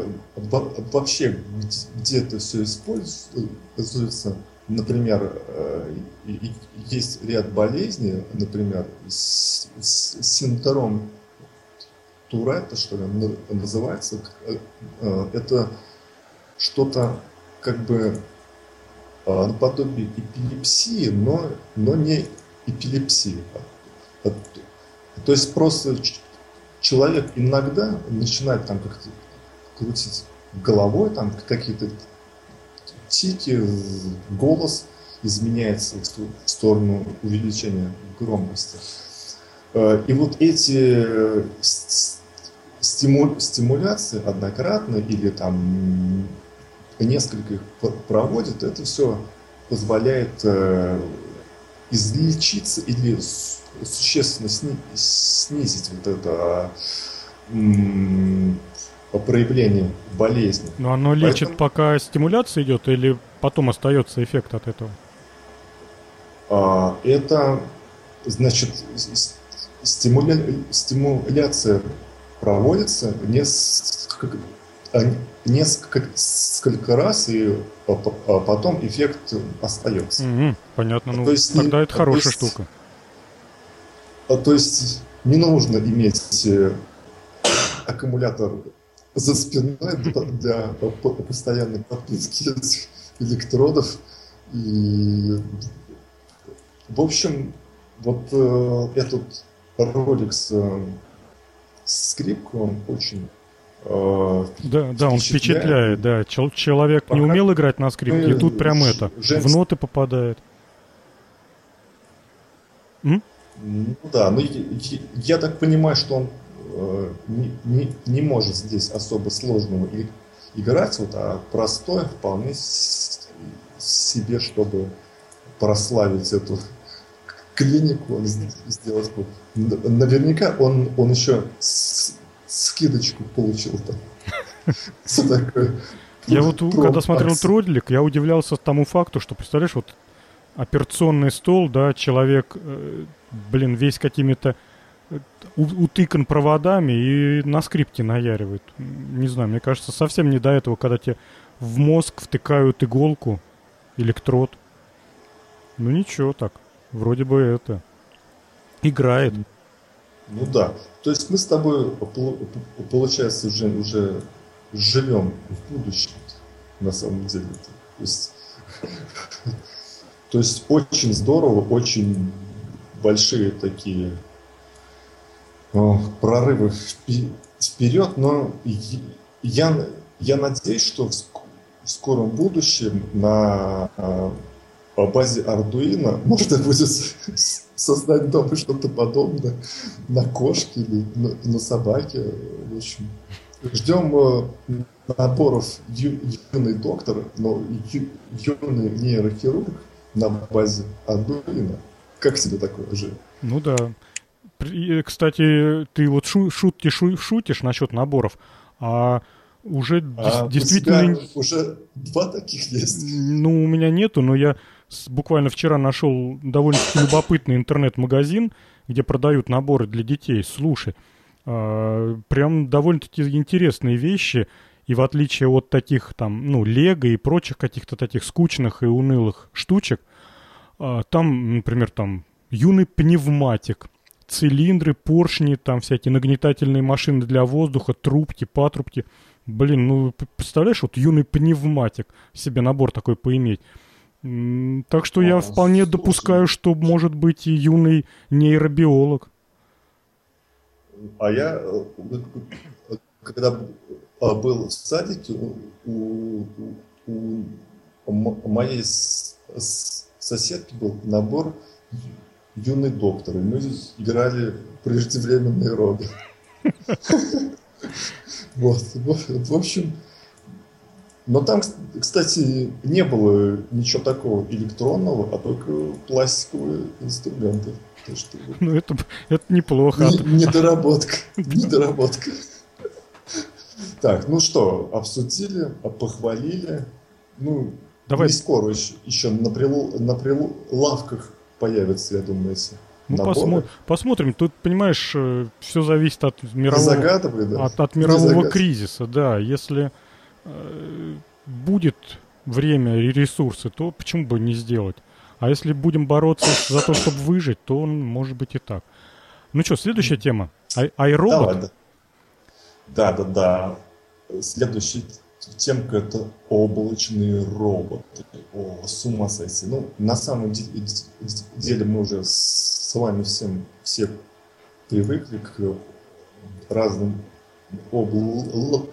вообще где это все используется, например, э, есть ряд болезней, например, синдром Туретта, что ли, называется, э, э, это что-то как бы наподобие эпилепсии, но, но не эпилепсии. То есть просто человек иногда начинает там как-то крутить головой, там какие-то тики, голос изменяется в сторону увеличения громкости. Э, и вот эти стиму, стимуляции однократно или там несколько их проводит, это все позволяет э, излечиться или существенно снизить вот это проявление болезни. Но оно лечит, Поэтому... пока стимуляция идет, или потом остается эффект от этого? А, это, значит, стимуля... стимуляция проводится несколько, а, несколько раз, и потом эффект остается. Угу, понятно, ну то есть, тогда это хорошая то есть, штука. То есть не нужно иметь э, аккумулятор за спиной для, для постоянной подписки электродов. И, в общем, вот э, этот ролик с, с скрипкой, он очень э, да, да, он впечатляет, да. Чел человек не умел играть на скрипке, и тут прям это, в ноты попадает. Ну да, ну я, так понимаю, что он э, не, не, не может здесь особо сложного и, играть, вот, а простое вполне себе, чтобы прославить эту клинику, сделать. Наверняка он, он еще скидочку получил там. Я вот когда смотрел этот ролик, я удивлялся тому факту, что, представляешь, вот операционный стол, да, человек, э, блин, весь какими-то э, утыкан проводами и на скрипке наяривает. Не знаю, мне кажется, совсем не до этого, когда тебе в мозг втыкают иголку, электрод. Ну ничего так, вроде бы это играет. Ну да, то есть мы с тобой, получается, уже, уже живем в будущем, на самом деле. То есть то есть очень здорово, очень большие такие о, прорывы вперед, но я, я надеюсь, что в скором будущем на а, по базе Arduino можно будет создать дома что-то подобное на кошке или на, на собаке. В общем, ждем э, наборов ю, юный доктор, но ю, юный нейрохирург на базе Arduino. Как тебе такое же? Ну да. И, кстати, ты вот шу шутки шу шутишь насчет наборов, а уже а действительно... уже два таких есть? Ну, у меня нету, но я буквально вчера нашел довольно-таки любопытный интернет-магазин, где продают наборы для детей. Слушай, а, прям довольно-таки интересные вещи. И в отличие от таких там, ну, лего и прочих каких-то таких скучных и унылых штучек, а, там, например, там юный пневматик, цилиндры, поршни, там всякие нагнетательные машины для воздуха, трубки, патрубки. Блин, ну, представляешь, вот юный пневматик, себе набор такой поиметь. Так что я вполне допускаю, что может быть и юный нейробиолог. А я, э, когда а, был в садике, у, у, у моей соседки был набор юный доктор, и мы играли преждевременные роды. Вот, в общем, но там, кстати, не было ничего такого электронного, а только пластиковые инструменты. Что, ну, это, это неплохо. Недоработка. Недоработка. Так, ну что, обсудили, похвалили. Ну, Давай. не скоро еще, еще на, прил, на прилавках появится, я думаю, ну, посмо- посмотрим. Тут, понимаешь, э, все зависит от мирового, да? от, от мирового кризиса. Да, если будет время и ресурсы, то почему бы не сделать? А если будем бороться за то, чтобы выжить, то может быть и так. Ну что, следующая тема. Ай- айробот? Да, да, да. Следующая темка это облачные роботы. О, с ума сойти. Ну, на самом деле мы уже с вами всем все привыкли к разным обл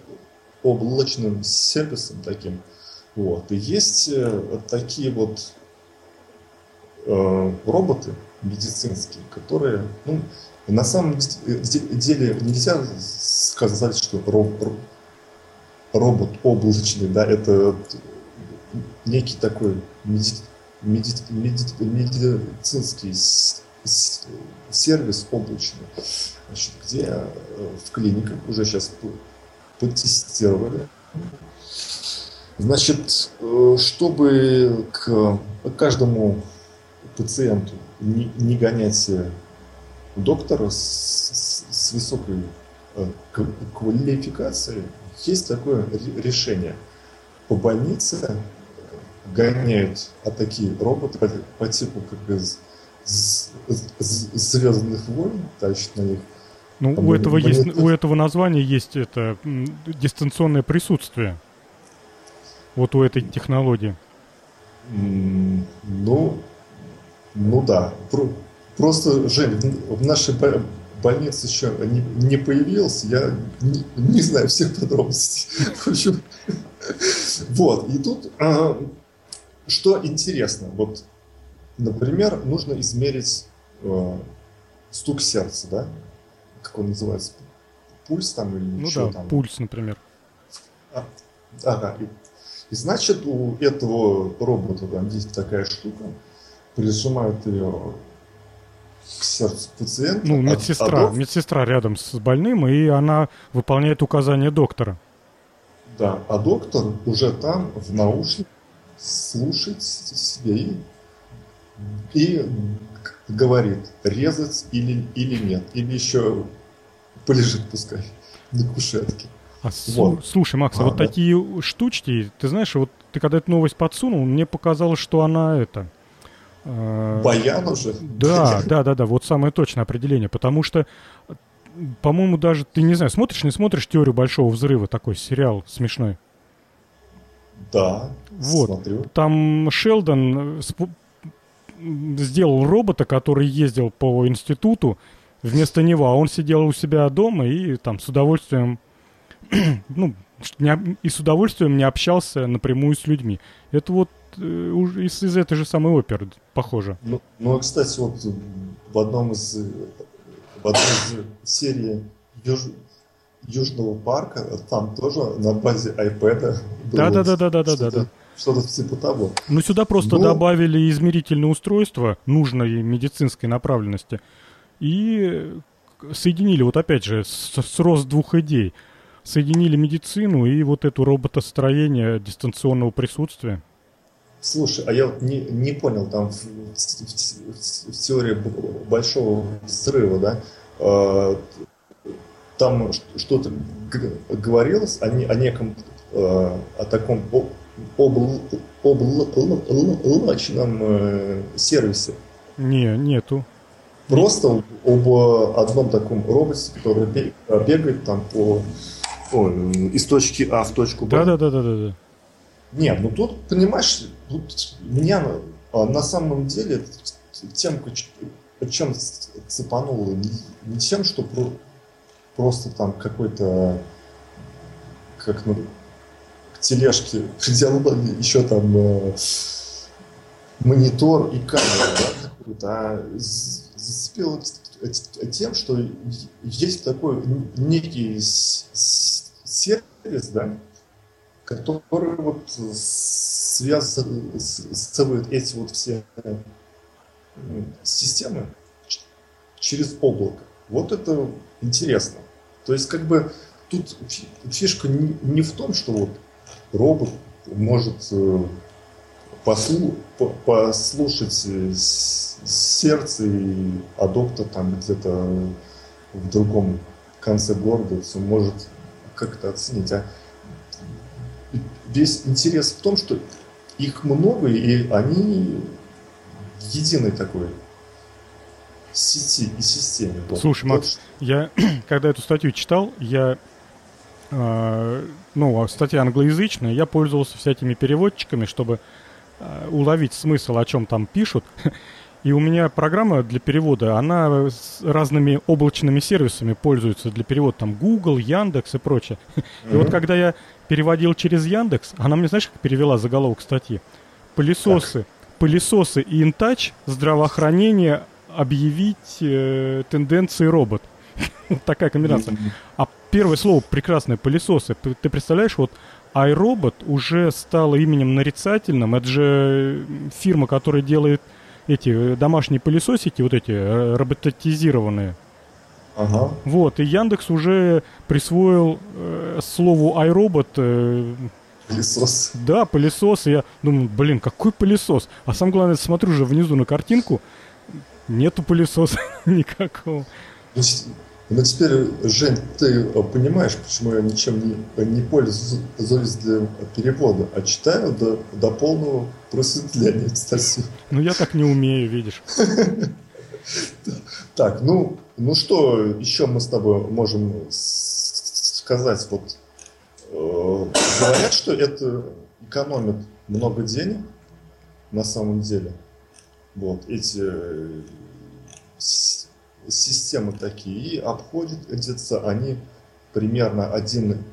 облачным сервисам таким. Вот. И есть э, такие вот э, роботы медицинские, которые, ну, на самом деле нельзя сказать, что робот облачный, да, это некий такой меди, меди, меди, медицинский сервис облачный, значит, где э, в клиниках уже сейчас потестировали. Значит, э, чтобы к каждому пациенту не, не гонять доктора с, высокой э, квалификацией, есть такое решение. По больнице гоняют а такие роботы по типу как из Звездных войн, тащат на них. Ну, у этого, есть, у этого названия есть это дистанционное присутствие. Вот у этой технологии. Ну, ну да. Просто, Жень, в нашей больнице еще не, не появился, я не, не знаю всех подробностей. Вот. И тут, а, что интересно, вот, например, нужно измерить э, стук сердца, да? Как он называется? Пульс там или ну что да, там? пульс, например. А, ага. И, и значит, у этого робота там есть такая штука, прижимают ее к сердцу пациента. Ну, медсестра, а, а док... медсестра рядом с больным, и она выполняет указания доктора. Да, а доктор уже там в наушниках слушает себе и, и говорит, резать или, или нет, или еще полежит пускай на кушетке. А вот. слушай, Макс, а, вот да? такие штучки, ты знаешь, вот ты когда эту новость подсунул, мне показалось, что она это Э, Баян уже? Да, да, да, да, вот самое точное определение, потому что, по-моему, даже, ты не знаю, смотришь, не смотришь «Теорию большого взрыва», такой сериал смешной? Да, вот. смотрю. Там Шелдон сделал робота, который ездил по институту вместо него, а он сидел у себя дома и там с удовольствием, ну, и с удовольствием не общался напрямую с людьми. Это вот э, из, из этой же самой оперы, похоже. Ну, ну, кстати, вот в одном из, в одной из серий Юж, Южного парка, там тоже на базе iPad да, да, да, да, да, да, да. Что-то типа того. Ну, сюда просто Но... добавили измерительное устройство нужной медицинской направленности и соединили, вот опять же, с, с рост двух идей – соединили медицину и вот эту роботостроение дистанционного присутствия. Слушай, а я вот не, не понял, там в, в, в, в теории большого взрыва, да, э, там что-то говорилось о, не, о неком, э, о таком обл, облачном э, сервисе? Не, нету. Просто об одном таком роботе, который бегает там по о, из точки А в точку Б. Да, да, да, да, да. да. Нет, ну тут, понимаешь, тут меня а, на самом деле тем, чем цепануло, не, не тем, что про, просто там какой-то, как ну, к тележке приделали еще там э, монитор и камера, да, а зацепило тем, что есть такой некий сервис, да, который вот связывает эти вот все системы через облако. Вот это интересно. То есть как бы тут фишка не, не в том, что вот робот может э, послу, послушать э, сердце, а доктор там где-то в другом конце города все может как это оценить, а весь интерес в том, что их много, и они в единой такой сети и системе. Слушай, Макс, вот. я когда эту статью читал, я э, ну, статья англоязычная, я пользовался всякими переводчиками, чтобы уловить смысл, о чем там пишут. И у меня программа для перевода, она с разными облачными сервисами пользуется для перевода, там Google, Яндекс и прочее. Mm-hmm. И вот когда я переводил через Яндекс, она мне, знаешь, как перевела заголовок статьи? Пылесосы, как? пылесосы и InTouch, здравоохранение, объявить э, тенденции робот. Такая комбинация. Mm-hmm. А первое слово прекрасное, пылесосы. Ты представляешь, вот iRobot уже стало именем нарицательным. Это же фирма, которая делает эти э, домашние пылесосики, вот эти э, роботизированные. Ага. Вот, и Яндекс уже присвоил э, слову iRobot э, Пылесос. Да, пылесос. Я думаю, блин, какой пылесос? А самое главное, смотрю же внизу на картинку, нету пылесоса никакого. С- ну, теперь, Жень, ты э, понимаешь, почему я ничем не, не пользуюсь для перевода, а читаю до, до полного просветления статью. Ну, я так не умею, видишь. Так, ну, ну что еще мы с тобой можем сказать? Вот э, говорят, что это экономит много денег на самом деле. Вот эти э, системы такие и обходят где-то они примерно один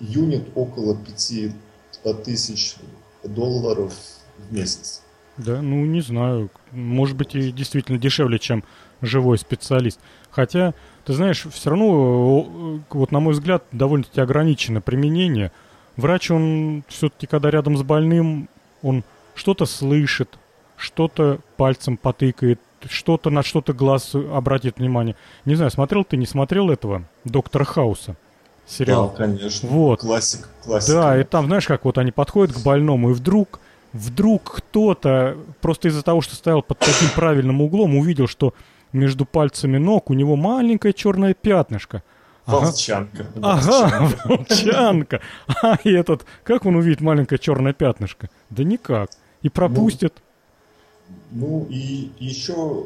юнит около 5 тысяч долларов в месяц. Да, ну, не знаю. Может быть, и действительно дешевле, чем живой специалист. Хотя, ты знаешь, все равно, вот на мой взгляд, довольно-таки ограничено применение. Врач, он все-таки, когда рядом с больным, он что-то слышит, что-то пальцем потыкает, что-то на что-то глаз обратит внимание. Не знаю, смотрел ты, не смотрел этого доктора Хауса? Сериал. Да, конечно. Вот. Классик, классика. Да, и там, знаешь, как вот они подходят к больному, и вдруг, вдруг кто-то просто из-за того, что стоял под таким правильным углом, увидел, что между пальцами ног у него маленькое черное пятнышко. Ага, Волчанка. ага волчанка. А и этот, как он увидит маленькое черное пятнышко? Да никак. И пропустит. Ну и еще,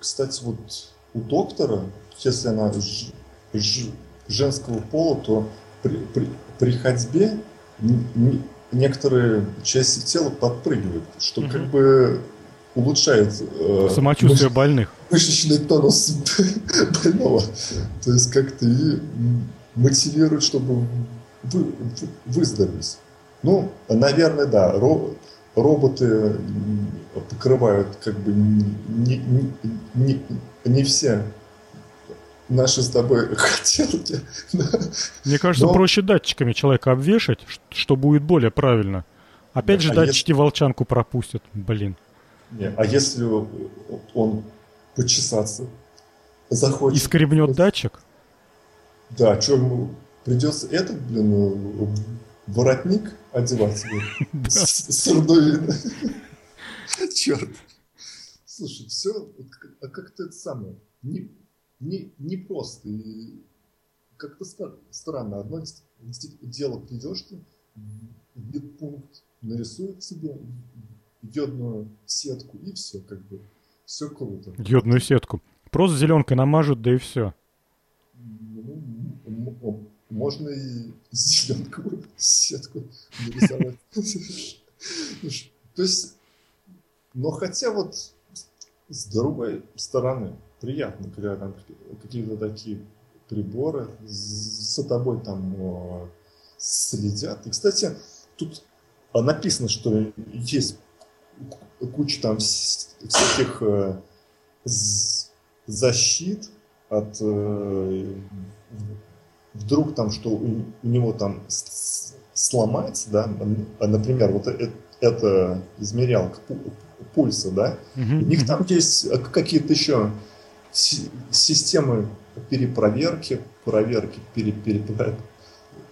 кстати, вот у доктора, если она ж- ж- женского пола, то при, при- при ходьбе некоторые части тела подпрыгивают, что Мгм. как бы улучшает э, Самочувствие больных. мышечный тонус больного. То есть как-то и мотивирует, чтобы вы, вы- выздороветь. Ну, наверное, да, ро- роботы покрывают как бы не, не, не, не все наши с тобой хотелки. Мне кажется, Но- проще датчиками человека обвешать, что будет более правильно. Опять Да, же, а датчики волчанку пропустят. Блин. Не, А если он почесаться захочет? И скребнет датчик? Да, что ему придется этот, блин, воротник одевать с. Черт. Слушай, все, а как-то это самое, не, не, не просто. И как-то странно. Одно дело придешь ты, в медпункт нарисует себе йодную сетку, и все, как бы, все круто. Йодную сетку. Просто зеленкой намажут, да и все. Ну, можно и зеленковую сетку нарисовать. То есть, но хотя вот с другой стороны, приятно, когда там какие-то такие приборы за тобой там следят. И, кстати, тут написано, что есть ку- куча там вс- всяких э, защит от э, вдруг там что у, него там сломается, да, а, например, вот э- это измерялка пульса, да, Мгм, у них там есть э, какие-то еще си- системы перепроверки, проверки, пере- перепро-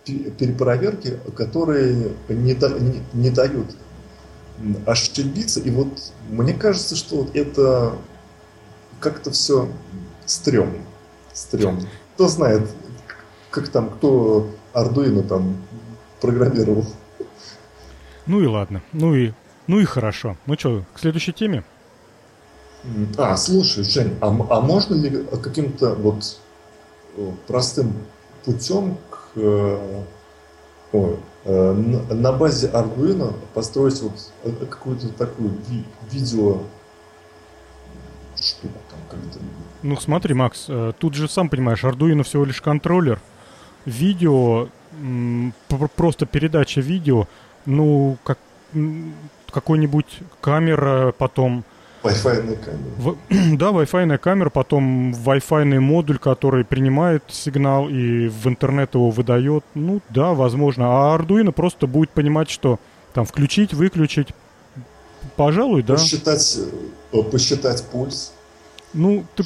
пе- перепроверки, которые не, да- не- не дают ошибиться. И вот мне кажется, что вот это как-то все стрёмно. Стрёмно. Кто знает, как там, кто Ардуино там программировал. Ну и ладно. Ну и, ну и хорошо. Ну что, к следующей теме? А, слушай, Жень, а, а можно ли каким-то вот э, простым путем к, э, ой, э, на, на базе Arduino построить вот э, какую-то такую ви- видео штуку там как-то? Ну смотри, Макс, э, тут же сам понимаешь, Arduino всего лишь контроллер. Видео, просто передача видео, ну, как какой-нибудь камера, потом Wi-Fi камеры. В- да, Wi-Fi камера, потом Wi-Fi модуль, который принимает сигнал и в интернет его выдает. Ну да, возможно. А Arduino просто будет понимать, что там включить, выключить. Пожалуй, да. Посчитать, э, посчитать пульс. Ну, ты,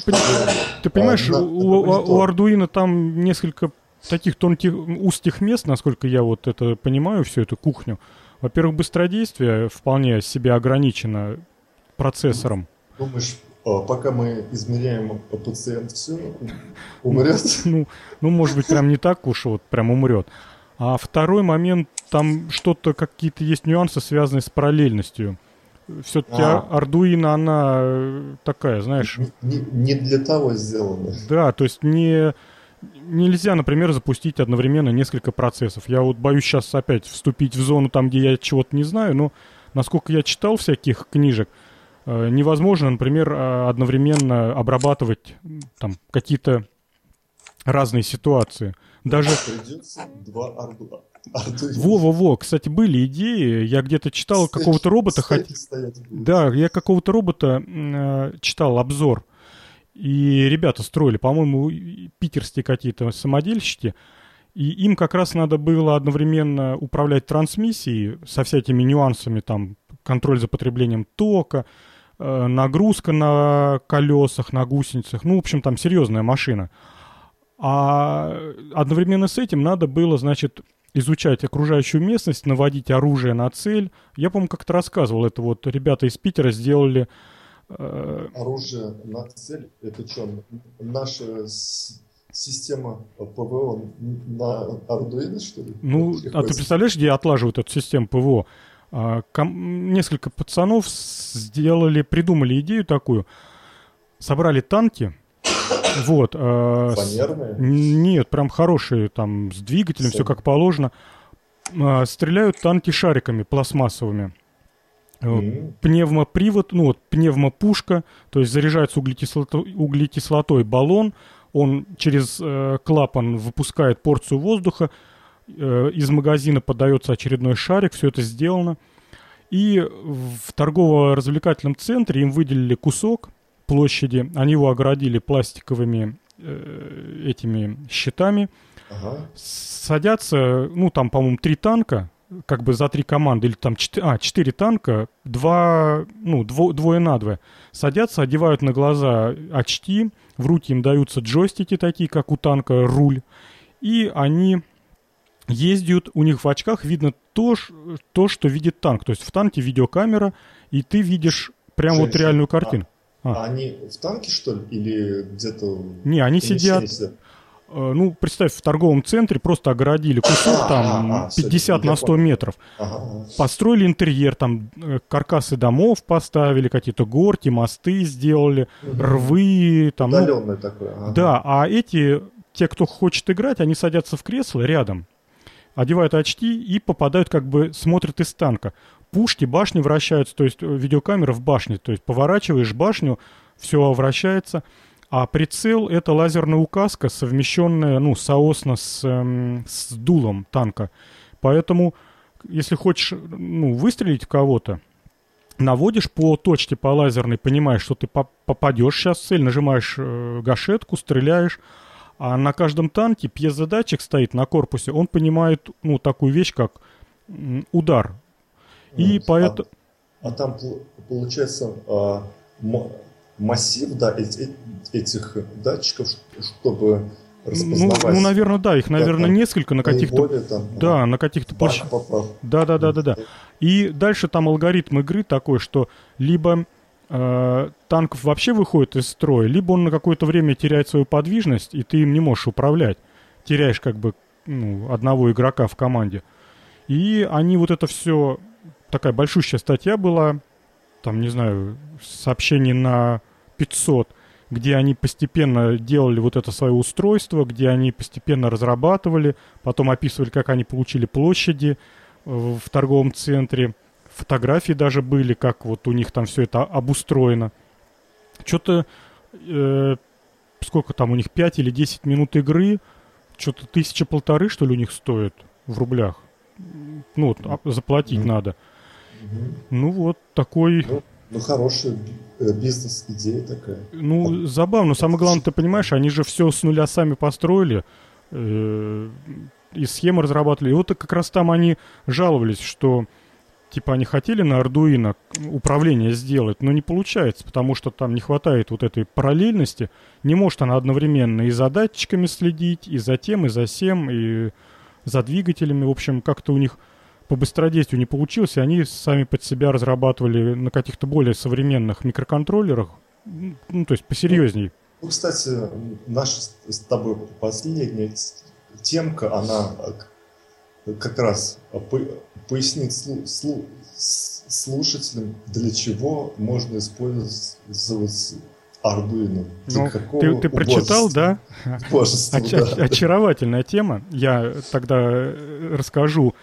ты понимаешь, а, у, у, у Arduino там несколько таких тонких, узких мест, насколько я вот это понимаю, всю эту кухню. Во-первых, быстродействие вполне себе ограничено процессором. Думаешь, а, пока мы измеряем, пациент все умрет? Ну, ну, может быть, прям не так уж вот прям умрет. А второй момент, там что-то, какие-то есть нюансы, связанные с параллельностью. Все-таки а. Arduino, она э, такая, знаешь... Не, не для того сделана. Да, то есть не, нельзя, например, запустить одновременно несколько процессов. Я вот боюсь сейчас опять вступить в зону там, где я чего-то не знаю, но насколько я читал всяких книжек, э, невозможно, например, э, одновременно обрабатывать там какие-то разные ситуации. Даже... Два Arduino. Во-во-во, кстати, были идеи. Я где-то читал какого-то робота. Хот... Да, я какого-то робота э, читал обзор. И ребята строили, по-моему, питерские какие-то самодельщики. И им как раз надо было одновременно управлять трансмиссией со всякими нюансами, там, контроль за потреблением тока, э, нагрузка на колесах, на гусеницах. Ну, в общем, там серьезная машина. А одновременно с этим надо было, значит, изучать окружающую местность, наводить оружие на цель. Я, по-моему, как-то рассказывал, это вот ребята из Питера сделали... Э... Оружие на цель? Это что, наша система ПВО на Arduino, что ли? Ну, а ты представляешь, где отлаживают эту систему ПВО? А, несколько пацанов сделали, придумали идею такую. Собрали танки, вот. Э, Фанерные? Нет, прям хорошие, там, с двигателем, все как положено. Э, стреляют танки шариками пластмассовыми. Mm-hmm. Пневмопривод, ну вот пневмопушка, то есть заряжается углекислотой, углекислотой баллон, он через э, клапан выпускает порцию воздуха, э, из магазина подается очередной шарик, все это сделано. И в торгово-развлекательном центре им выделили кусок, площади. Они его оградили пластиковыми э, этими щитами. Ага. Садятся, ну там, по-моему, три танка, как бы за три команды, или там четыре, а, четыре танка, два, ну, дво, двое на двое. Садятся, одевают на глаза очки, в руки им даются джойстики такие, как у танка, руль. И они ездят, у них в очках видно то, то что видит танк. То есть в танке видеокамера, и ты видишь прям Женщина. вот реальную картину. А. а они в танке, что ли, или где-то... Не, они сидят... сидят? Э, ну, представь, в торговом центре просто огородили кусок а, там а, 50 на 100 метров. Построили интерьер, там э, каркасы домов поставили, какие-то горки, мосты сделали, рвы. Там, Удаленное ну, такое. Ага. Да, а эти, те, кто хочет играть, они садятся в кресло рядом, одевают очки и попадают, как бы смотрят из танка пушки, башни вращаются, то есть э, видеокамера в башне, то есть поворачиваешь башню, все вращается, а прицел это лазерная указка, совмещенная, ну, соосно с, эм, с дулом танка. Поэтому, если хочешь, ну, выстрелить в кого-то, наводишь по точке по лазерной, понимаешь, что ты попадешь сейчас в цель, нажимаешь э, гашетку, стреляешь, а на каждом танке пьезодатчик стоит на корпусе, он понимает, ну, такую вещь, как удар. И поэтому... А, а там, получается, а, массив да, этих датчиков, чтобы распознавать. Ну, ну, наверное, да, их, наверное, да, несколько на каких-то... Там, да, а, на каких-то площадках. Да, да, да, да, да. И дальше там алгоритм игры такой, что либо э, танк вообще выходит из строя, либо он на какое-то время теряет свою подвижность, и ты им не можешь управлять. Теряешь как бы ну, одного игрока в команде. И они вот это все такая большущая статья была, там, не знаю, сообщений на 500, где они постепенно делали вот это свое устройство, где они постепенно разрабатывали, потом описывали, как они получили площади э, в торговом центре, фотографии даже были, как вот у них там все это обустроено. Что-то, э, сколько там у них, 5 или 10 минут игры, что-то тысяча полторы, что ли, у них стоит в рублях. Ну, вот, а, заплатить mm-hmm. надо. Ну вот, такой... Ну, ну хорошая э, бизнес-идея такая. Ну, забавно. Самое главное, ты понимаешь, они же все с нуля сами построили. Э, и схемы разрабатывали. И вот как раз там они жаловались, что типа они хотели на Arduino управление сделать, но не получается, потому что там не хватает вот этой параллельности. Не может она одновременно и за датчиками следить, и за тем, и за всем, и за двигателями. В общем, как-то у них по быстродействию не получилось, и они сами под себя разрабатывали на каких-то более современных микроконтроллерах, ну, то есть посерьезней. Ну, кстати, наша с тобой последняя темка, она как раз пояснит слу, слу, слушателям, для чего можно использовать Arduino. Ну, ты, ты прочитал, да? Оч- да? Очаровательная тема. Я тогда э, расскажу.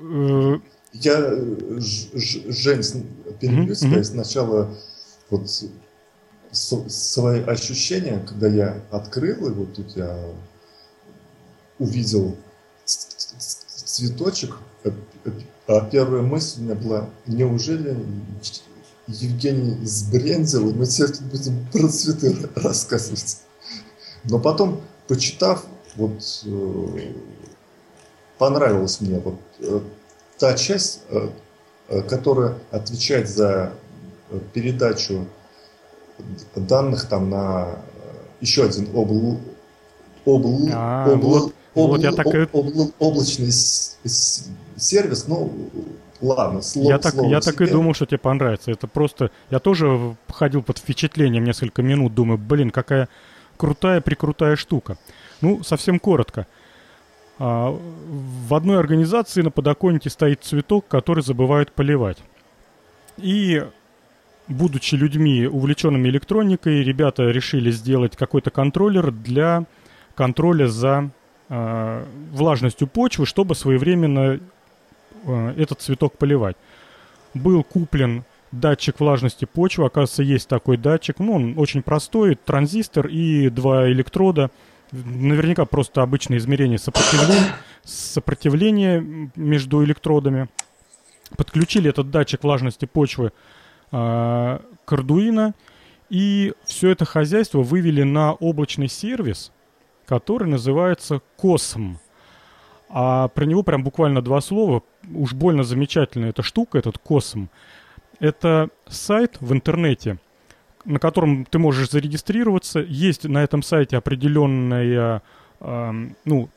Э, Я, Жень, перебью mm-hmm. сначала вот свои ощущения, когда я открыл его, тут я увидел цветочек, а первая мысль у меня была, неужели Евгений сбрендил, и мы теперь будем про цветы рассказывать. Но потом, почитав, вот э, понравилась мне вот э, та часть, э, которая отвечает за передачу данных там на еще один обл... Обл... А, обл... Вот, обл... вот я так и... обл... облачный сервис, ну, ладно, слово, Я так, я так и думал, что тебе понравится. Это просто... Я тоже ходил под впечатлением несколько минут, думаю, блин, какая крутая, прикрутая штука. Ну, совсем коротко. А, в одной организации на подоконнике стоит цветок, который забывают поливать. И будучи людьми, увлеченными электроникой, ребята решили сделать какой-то контроллер для контроля за э, влажностью почвы, чтобы своевременно э, этот цветок поливать. Был куплен датчик влажности почвы, оказывается, есть такой датчик, ну, он очень простой, транзистор и два электрода, наверняка просто обычное измерение сопротивления, сопротивления между электродами. Подключили этот датчик влажности почвы а, к Arduino, и все это хозяйство вывели на облачный сервис, который называется Cosm. А про него прям буквально два слова. Уж больно замечательная эта штука, этот Cosm. Это сайт в интернете, на котором ты можешь зарегистрироваться. Есть на этом сайте определенная, э, ну,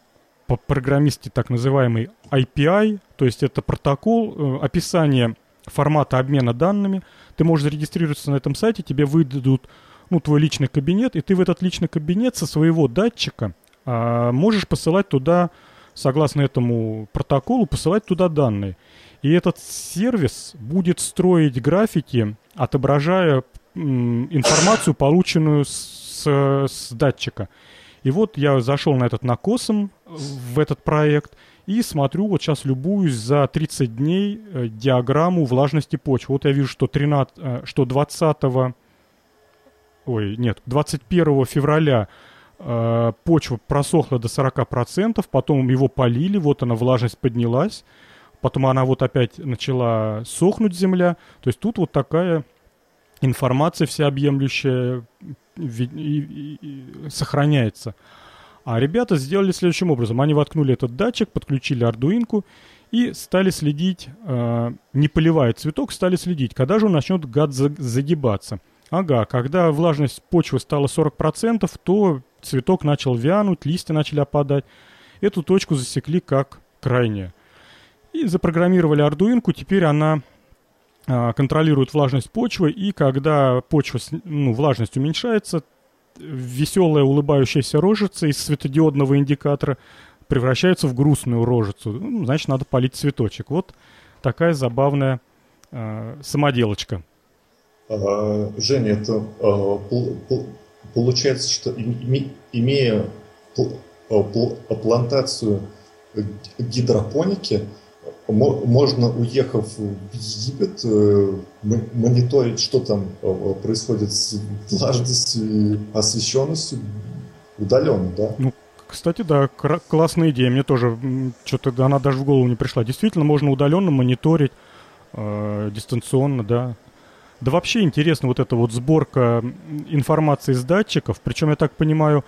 по программисте так называемый IPI, то есть это протокол, э, описание формата обмена данными. Ты можешь зарегистрироваться на этом сайте, тебе выдадут ну, твой личный кабинет, и ты в этот личный кабинет со своего датчика а, можешь посылать туда, согласно этому протоколу, посылать туда данные. И этот сервис будет строить графики, отображая информацию, полученную с, с датчика. И вот я зашел на этот накосом в этот проект – и смотрю, вот сейчас любуюсь за 30 дней э, диаграмму влажности почвы. Вот я вижу, что, 13, э, что 20... Ой, нет, 21 февраля э, почва просохла до 40%, потом его полили, вот она, влажность поднялась, потом она вот опять начала сохнуть земля. То есть тут вот такая информация всеобъемлющая сохраняется. А ребята сделали следующим образом. Они воткнули этот датчик, подключили ардуинку и стали следить, э, не поливая цветок, стали следить, когда же он начнет гад загибаться. Ага, когда влажность почвы стала 40%, то цветок начал вянуть, листья начали опадать. Эту точку засекли как крайнюю. И запрограммировали ардуинку, теперь она э, контролирует влажность почвы, и когда почва, ну, влажность уменьшается, веселая улыбающаяся рожица из светодиодного индикатора превращается в грустную рожицу. Ну, значит, надо полить цветочек. Вот такая забавная э, самоделочка. А, Женя, это а, получается, что имея а, плантацию гидропоники, можно, уехав в Египет, э, мониторить, что там э, происходит с влажностью освещенностью удаленно, да? Ну, кстати, да, классная идея. Мне тоже что-то она даже в голову не пришла. Действительно, можно удаленно мониторить, э, дистанционно, да. Да вообще интересно вот эта вот сборка информации с датчиков. Причем, я так понимаю,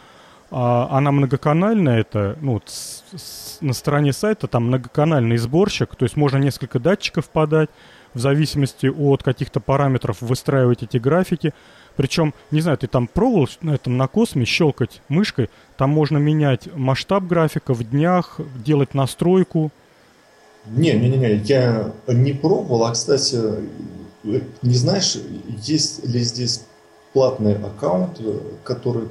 она многоканальная, это, ну, с, с, на стороне сайта там многоканальный сборщик, то есть можно несколько датчиков подать, в зависимости от каких-то параметров выстраивать эти графики. Причем, не знаю, ты там пробовал на этом на косме щелкать мышкой, там можно менять масштаб графика в днях, делать настройку. Не, не, не, не, я не пробовал, а кстати, не знаешь, есть ли здесь платный аккаунт, который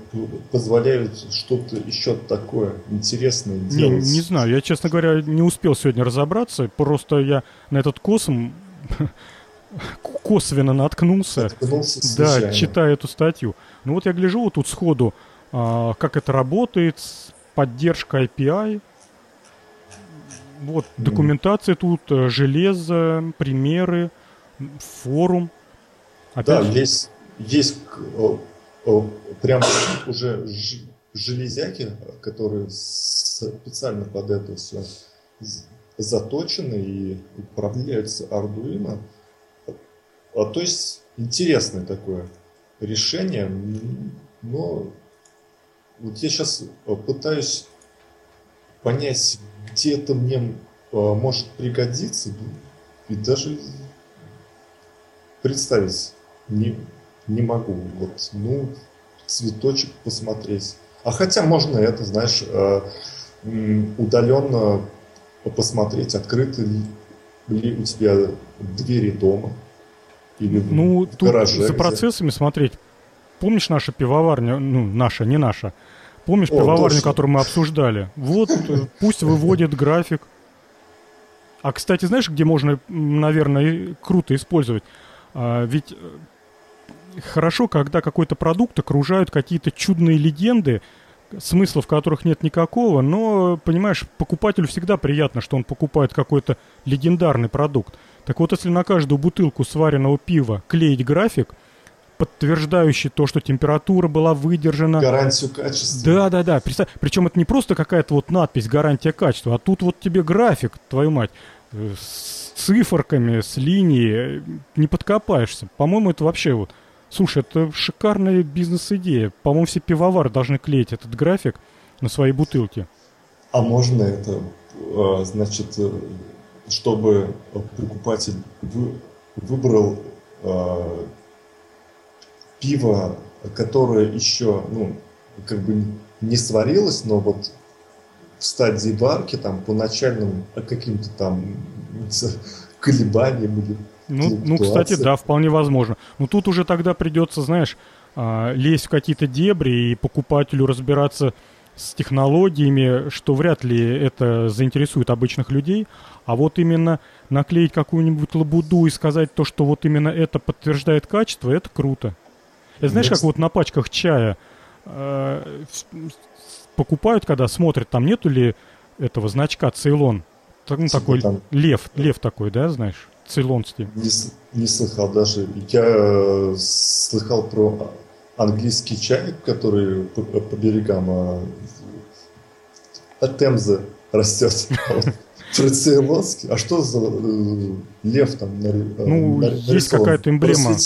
позволяет что-то еще такое интересное делать? Не, не знаю, я, честно говоря, не успел сегодня разобраться, просто я на этот косм косвенно наткнулся, наткнулся да, читая эту статью. Ну вот я гляжу вот тут сходу, а, как это работает, поддержка API, вот документация тут, э, железо, примеры, форум. Опять да, же... есть, есть прям уже железяки, которые специально под это все заточены и управляются Arduino. А, то есть интересное такое решение, но вот я сейчас пытаюсь понять, где это мне а, может пригодиться, и даже представить не, не могу. Вот, ну, цветочек посмотреть. А хотя можно это, знаешь, а, удаленно посмотреть, открыты ли, ли у тебя двери дома или ну, в тут гараже. За процессами смотреть. Помнишь наша пивоварня, ну, наша, не наша. Помнишь О, пивоварню, точно. которую мы обсуждали? Вот, э, пусть выводит график. А, кстати, знаешь, где можно, наверное, круто использовать? А, ведь э, хорошо, когда какой-то продукт окружают какие-то чудные легенды, смыслов которых нет никакого, но, понимаешь, покупателю всегда приятно, что он покупает какой-то легендарный продукт. Так вот, если на каждую бутылку сваренного пива клеить график, подтверждающий то, что температура была выдержана. Гарантию качества. Да, да, да. Представь, причем это не просто какая-то вот надпись гарантия качества, а тут вот тебе график, твою мать, э, с циферками, с линией, не подкопаешься. По-моему, это вообще вот Слушай, это шикарная бизнес-идея. По-моему, все пивовары должны клеить этот график на свои бутылки. А можно это, а, значит, э, чтобы покупатель выбрал а, пиво, которое еще, ну, как бы не сварилось, но вот в стадии варки, там, по начальным каким-то там колебаниям или ну, ну, кстати, да, вполне возможно. Но тут уже тогда придется, знаешь, а, лезть в какие-то дебри и покупателю разбираться с технологиями, что вряд ли это заинтересует обычных людей. А вот именно наклеить какую-нибудь лабуду и сказать то, что вот именно это подтверждает качество, это круто. Это знаешь, как вот на пачках чая э, покупают, когда смотрят, там нету ли этого значка Цейлон. Ну, такой там... лев, лев такой, да, знаешь? Цейлонский? Не, не слыхал даже. Я э, слыхал про английский чай, который по, по берегам э, от Темзы растет. Цейлонский. А что за э, лев там Ну, есть какая-то эмблема.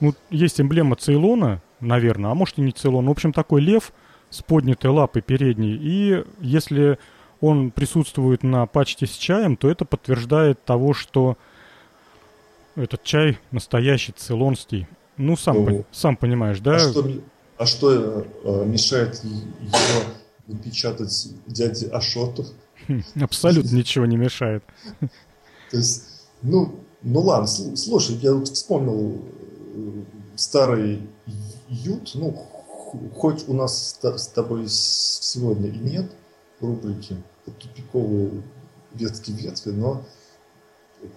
Ну, есть эмблема Цейлона, наверное, а может и не Цейлон. В общем, такой лев с поднятой лапой передней. И если он присутствует на пачке с чаем, то это подтверждает того, что этот чай настоящий, цейлонский. Ну, сам, ну, по, сам понимаешь, да? А что, а что э, мешает его напечатать дяде Ашоту? Хм, абсолютно ничего не мешает. То есть, ну, ну ладно, слушай, я вот вспомнил э, старый ют, ну, хоть у нас с тобой сегодня и нет рубрики тупиковые ветки ветви, но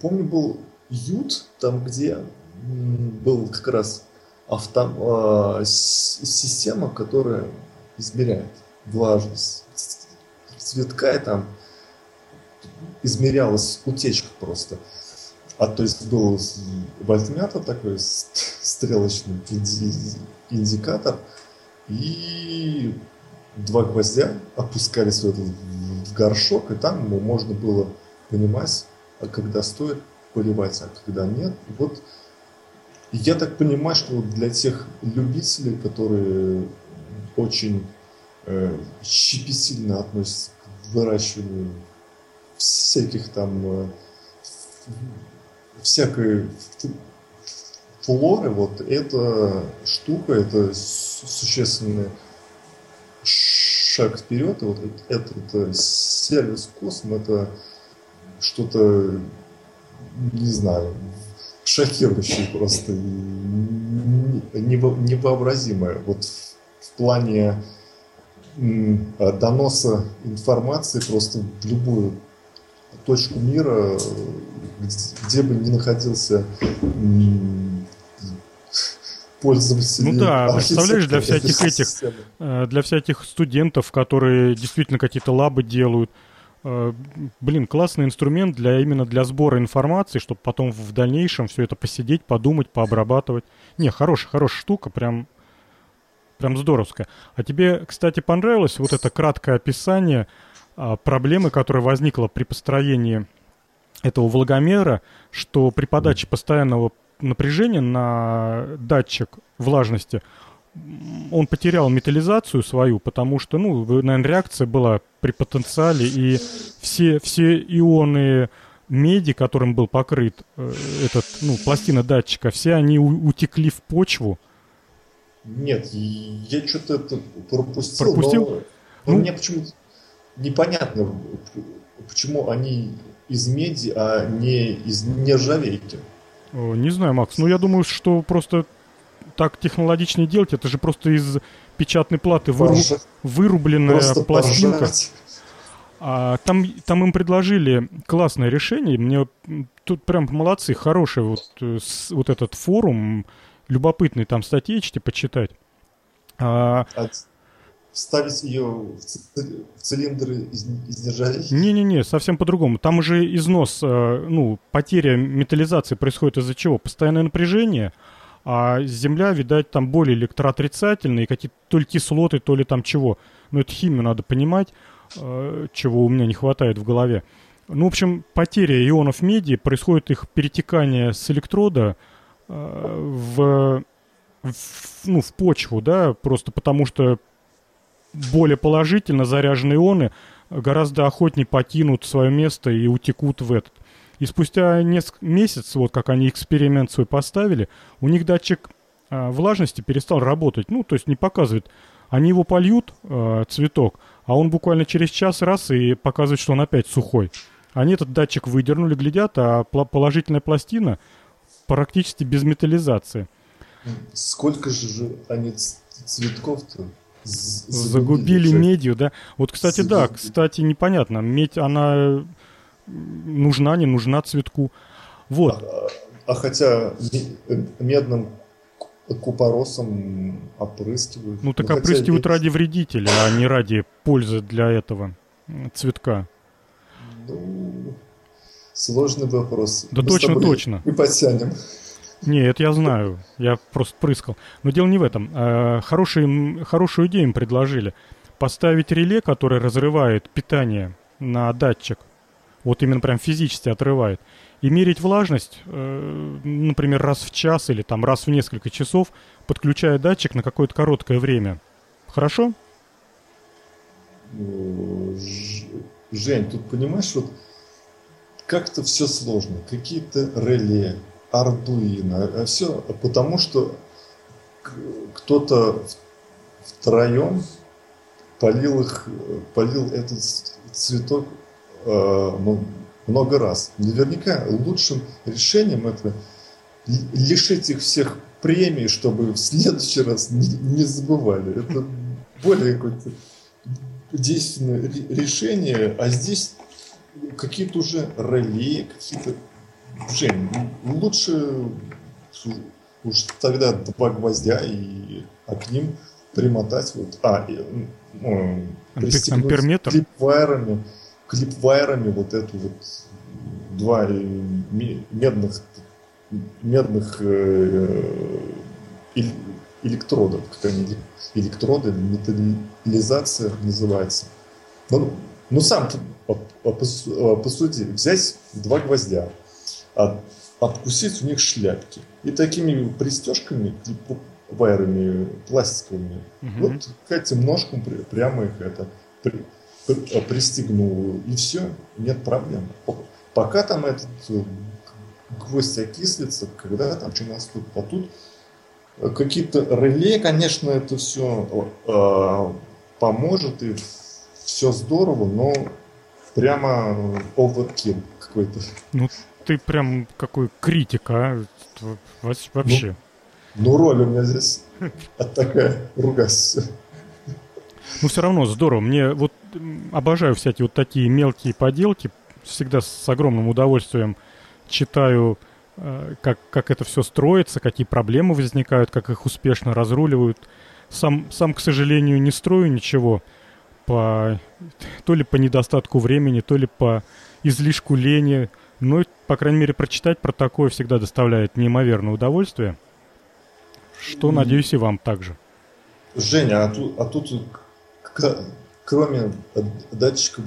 помню, был Ют, там где был как раз авто, э, система, которая измеряет влажность цветка, и там измерялась утечка просто. А то есть был вольтметр такой, стрелочный индикатор, и два гвоздя опускались в этот в горшок, и там можно было понимать, а когда стоит поливать, а когда нет. Вот я так понимаю, что для тех любителей, которые очень э, щепетильно относится к выращиванию всяких там э, всякой флоры, вот эта штука, это существенный шаг вперед. И вот этот, этот сервис Косм, это что-то, не знаю, шокирующее просто, невообразимое. Вот в плане доноса информации просто в любую точку мира, где бы ни находился пользователь. Ну да, представляешь, для всяких этих, э, для всяких студентов, которые действительно какие-то лабы делают, блин, классный инструмент для именно для сбора информации, чтобы потом в дальнейшем все это посидеть, подумать, пообрабатывать. Не, хорошая, хорошая штука, прям, прям здоровская. А тебе, кстати, понравилось вот это краткое описание а, проблемы, которая возникла при построении этого влагомера, что при подаче постоянного напряжения на датчик влажности он потерял металлизацию свою, потому что, ну, наверное, реакция была при потенциале, и все, все ионы меди, которым был покрыт э, этот, ну, пластина датчика, все они у, утекли в почву. Нет, я что-то это пропустил. Пропустил? Но, но ну, мне почему-то непонятно, почему они из меди, а не из нержавейки. Не знаю, Макс. Ну, я думаю, что просто так технологичнее делать. Это же просто из печатной платы выру... вырубленная просто пластинка. Поржать. А, там, там им предложили классное решение. Мне тут прям молодцы, хороший вот, э, с, вот этот форум, любопытный там статьечки почитать. А, вставить ее в, в цилиндр из, из нержавейки? Не-не-не, совсем по-другому. Там уже износ, э, ну, потеря металлизации происходит из-за чего? Постоянное напряжение, а Земля, видать, там более электроотрицательные, какие-то то ли кислоты, то ли там чего. Ну, это химию надо понимать, э, чего у меня не хватает в голове. Ну, в общем, потеря ионов меди, происходит их перетекание с электрода э, в, в, ну, в почву, да, просто потому что более положительно заряженные ионы гораздо охотнее покинут свое место и утекут в этот. И спустя несколько месяцев, вот как они эксперимент свой поставили, у них датчик э, влажности перестал работать. Ну, то есть не показывает. Они его польют, э, цветок, а он буквально через час раз и показывает, что он опять сухой. Они этот датчик выдернули, глядят, а положительная пластина практически без металлизации. Сколько же они цветков-то Загубили медью, да? Вот, кстати, да, кстати, непонятно. Медь, она нужна, не нужна цветку. Вот. А, а хотя медным купоросом опрыскивают. Ну так ну, опрыскивают хотя... ради вредителя, а не ради пользы для этого цветка. Ну, сложный вопрос. Да Мы точно, точно. Мы потянем. Не, это я знаю. Я просто прыскал. Но дело не в этом. А, хороший, хорошую идею им предложили. Поставить реле, которое разрывает питание на датчик. Вот именно прям физически отрывает. И мерить влажность, э, например, раз в час или там раз в несколько часов, подключая датчик на какое-то короткое время. Хорошо? Жень, тут понимаешь, вот как-то все сложно. Какие-то реле, Ардуино. А Все потому, что кто-то втроем полил их, полил этот цветок э, много раз. Наверняка лучшим решением это лишить их всех премий, чтобы в следующий раз не, не забывали. Это более какое-то действенное решение, а здесь какие-то уже реле, какие-то Жень, лучше уж тогда два гвоздя и а к ним примотать вот, а, и, ну, пристегнуть клипвайерами вот эту вот два медных медных э, э, электродов, как они электроды, металлизация называется. Ну, ну сам посуди, взять два гвоздя, от, откусить у них шляпки. И такими пристежками вайрами пластиковыми. Угу. Вот к этим ножкам прямо их это при, пристегнул, и все, нет проблем. Пока там этот э, гвоздь окислится, когда там что наступит. А тут какие-то реле, конечно, это все э, поможет и все здорово, но прямо оверкил какой-то. Ну, ты прям какой критик, а? Вообще. Ну, ну роль у меня здесь такая, ругайся. Ну, все равно здорово. Мне вот обожаю всякие вот такие мелкие поделки. Всегда с огромным удовольствием читаю, э, как, как это все строится, какие проблемы возникают, как их успешно разруливают. Сам, сам, к сожалению, не строю ничего по то ли по недостатку времени, то ли по излишку лени. Но, по крайней мере, прочитать про такое всегда доставляет неимоверное удовольствие. Что, надеюсь, и вам также. Женя, а тут, а тут кроме датчика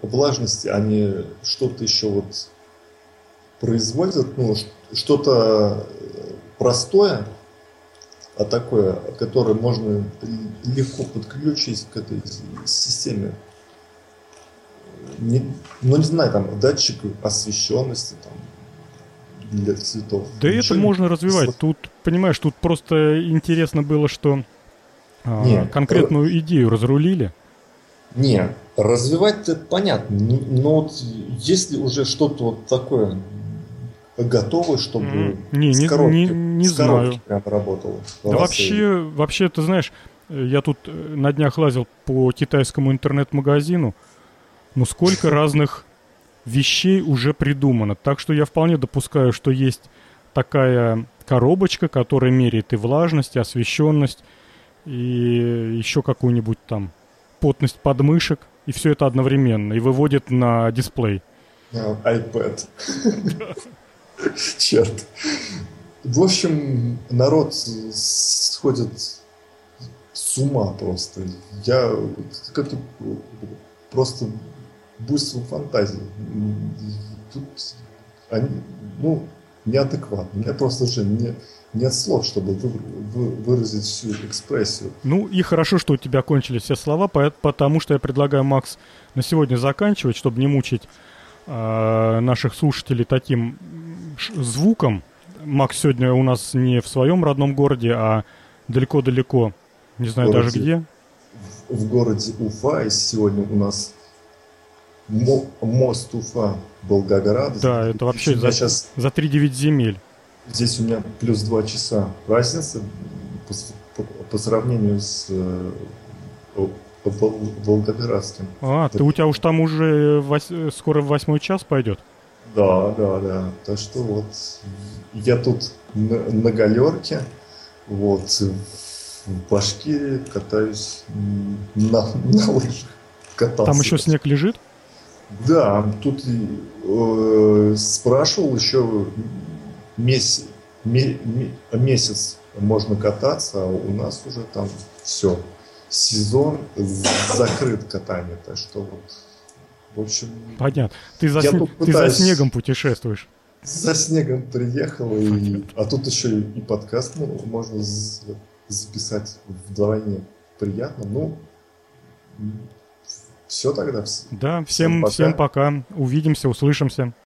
влажности, они что-то еще вот производят, ну, что-то простое, а такое, которое можно легко подключить к этой системе. Не, ну, не знаю, там, датчик освещенности, там, для цветов. Да Ничего это можно развивать. Тут, понимаешь, тут просто интересно было, что Нет, конкретную р... идею разрулили. Не, развивать-то понятно. Но вот если уже что-то вот такое готовы, чтобы не, с коробки, не, не, с знаю. прям работало. Да вообще, вообще, ты знаешь, я тут э, на днях лазил по китайскому интернет-магазину, ну сколько разных вещей уже придумано. Так что я вполне допускаю, что есть такая коробочка, которая меряет и влажность, и освещенность, и еще какую-нибудь там плотность подмышек, и все это одновременно, и выводит на дисплей. iPad. Черт. В общем, народ сходит с ума просто. Я как-то просто буйство фантазии. Тут они, ну, неадекватно. Меня просто уже не, нет слов, чтобы вы, вы, выразить всю экспрессию. Ну и хорошо, что у тебя кончились все слова, потому что я предлагаю, Макс, на сегодня заканчивать, чтобы не мучить э, наших слушателей таким звуком. Макс сегодня у нас не в своем родном городе, а далеко-далеко, не знаю городе, даже где. В, в городе Уфа, и сегодня у нас мост Уфа Волгоград. Да, это вообще за, сейчас... за 3-9 земель. Здесь у меня плюс 2 часа разница по, по, по сравнению с э, Волгоградским. А, ты у тебя уж там уже вось, скоро в восьмой час пойдет? Да, да, да. Так что вот я тут на, на галерке, вот в Башкирии катаюсь на, на лыжах. Катался. Там еще снег лежит? Да, тут э, спрашивал еще месяц, месяц можно кататься, а у нас уже там все. Сезон закрыт катание, так что вот в общем... Понятно. Ты за, сн... ты за снегом путешествуешь. За снегом приехал, и... а тут еще и подкаст ну, можно записать вдвойне приятно. Ну, все тогда. Да, всем, всем пока. Всем пока. Увидимся, услышимся.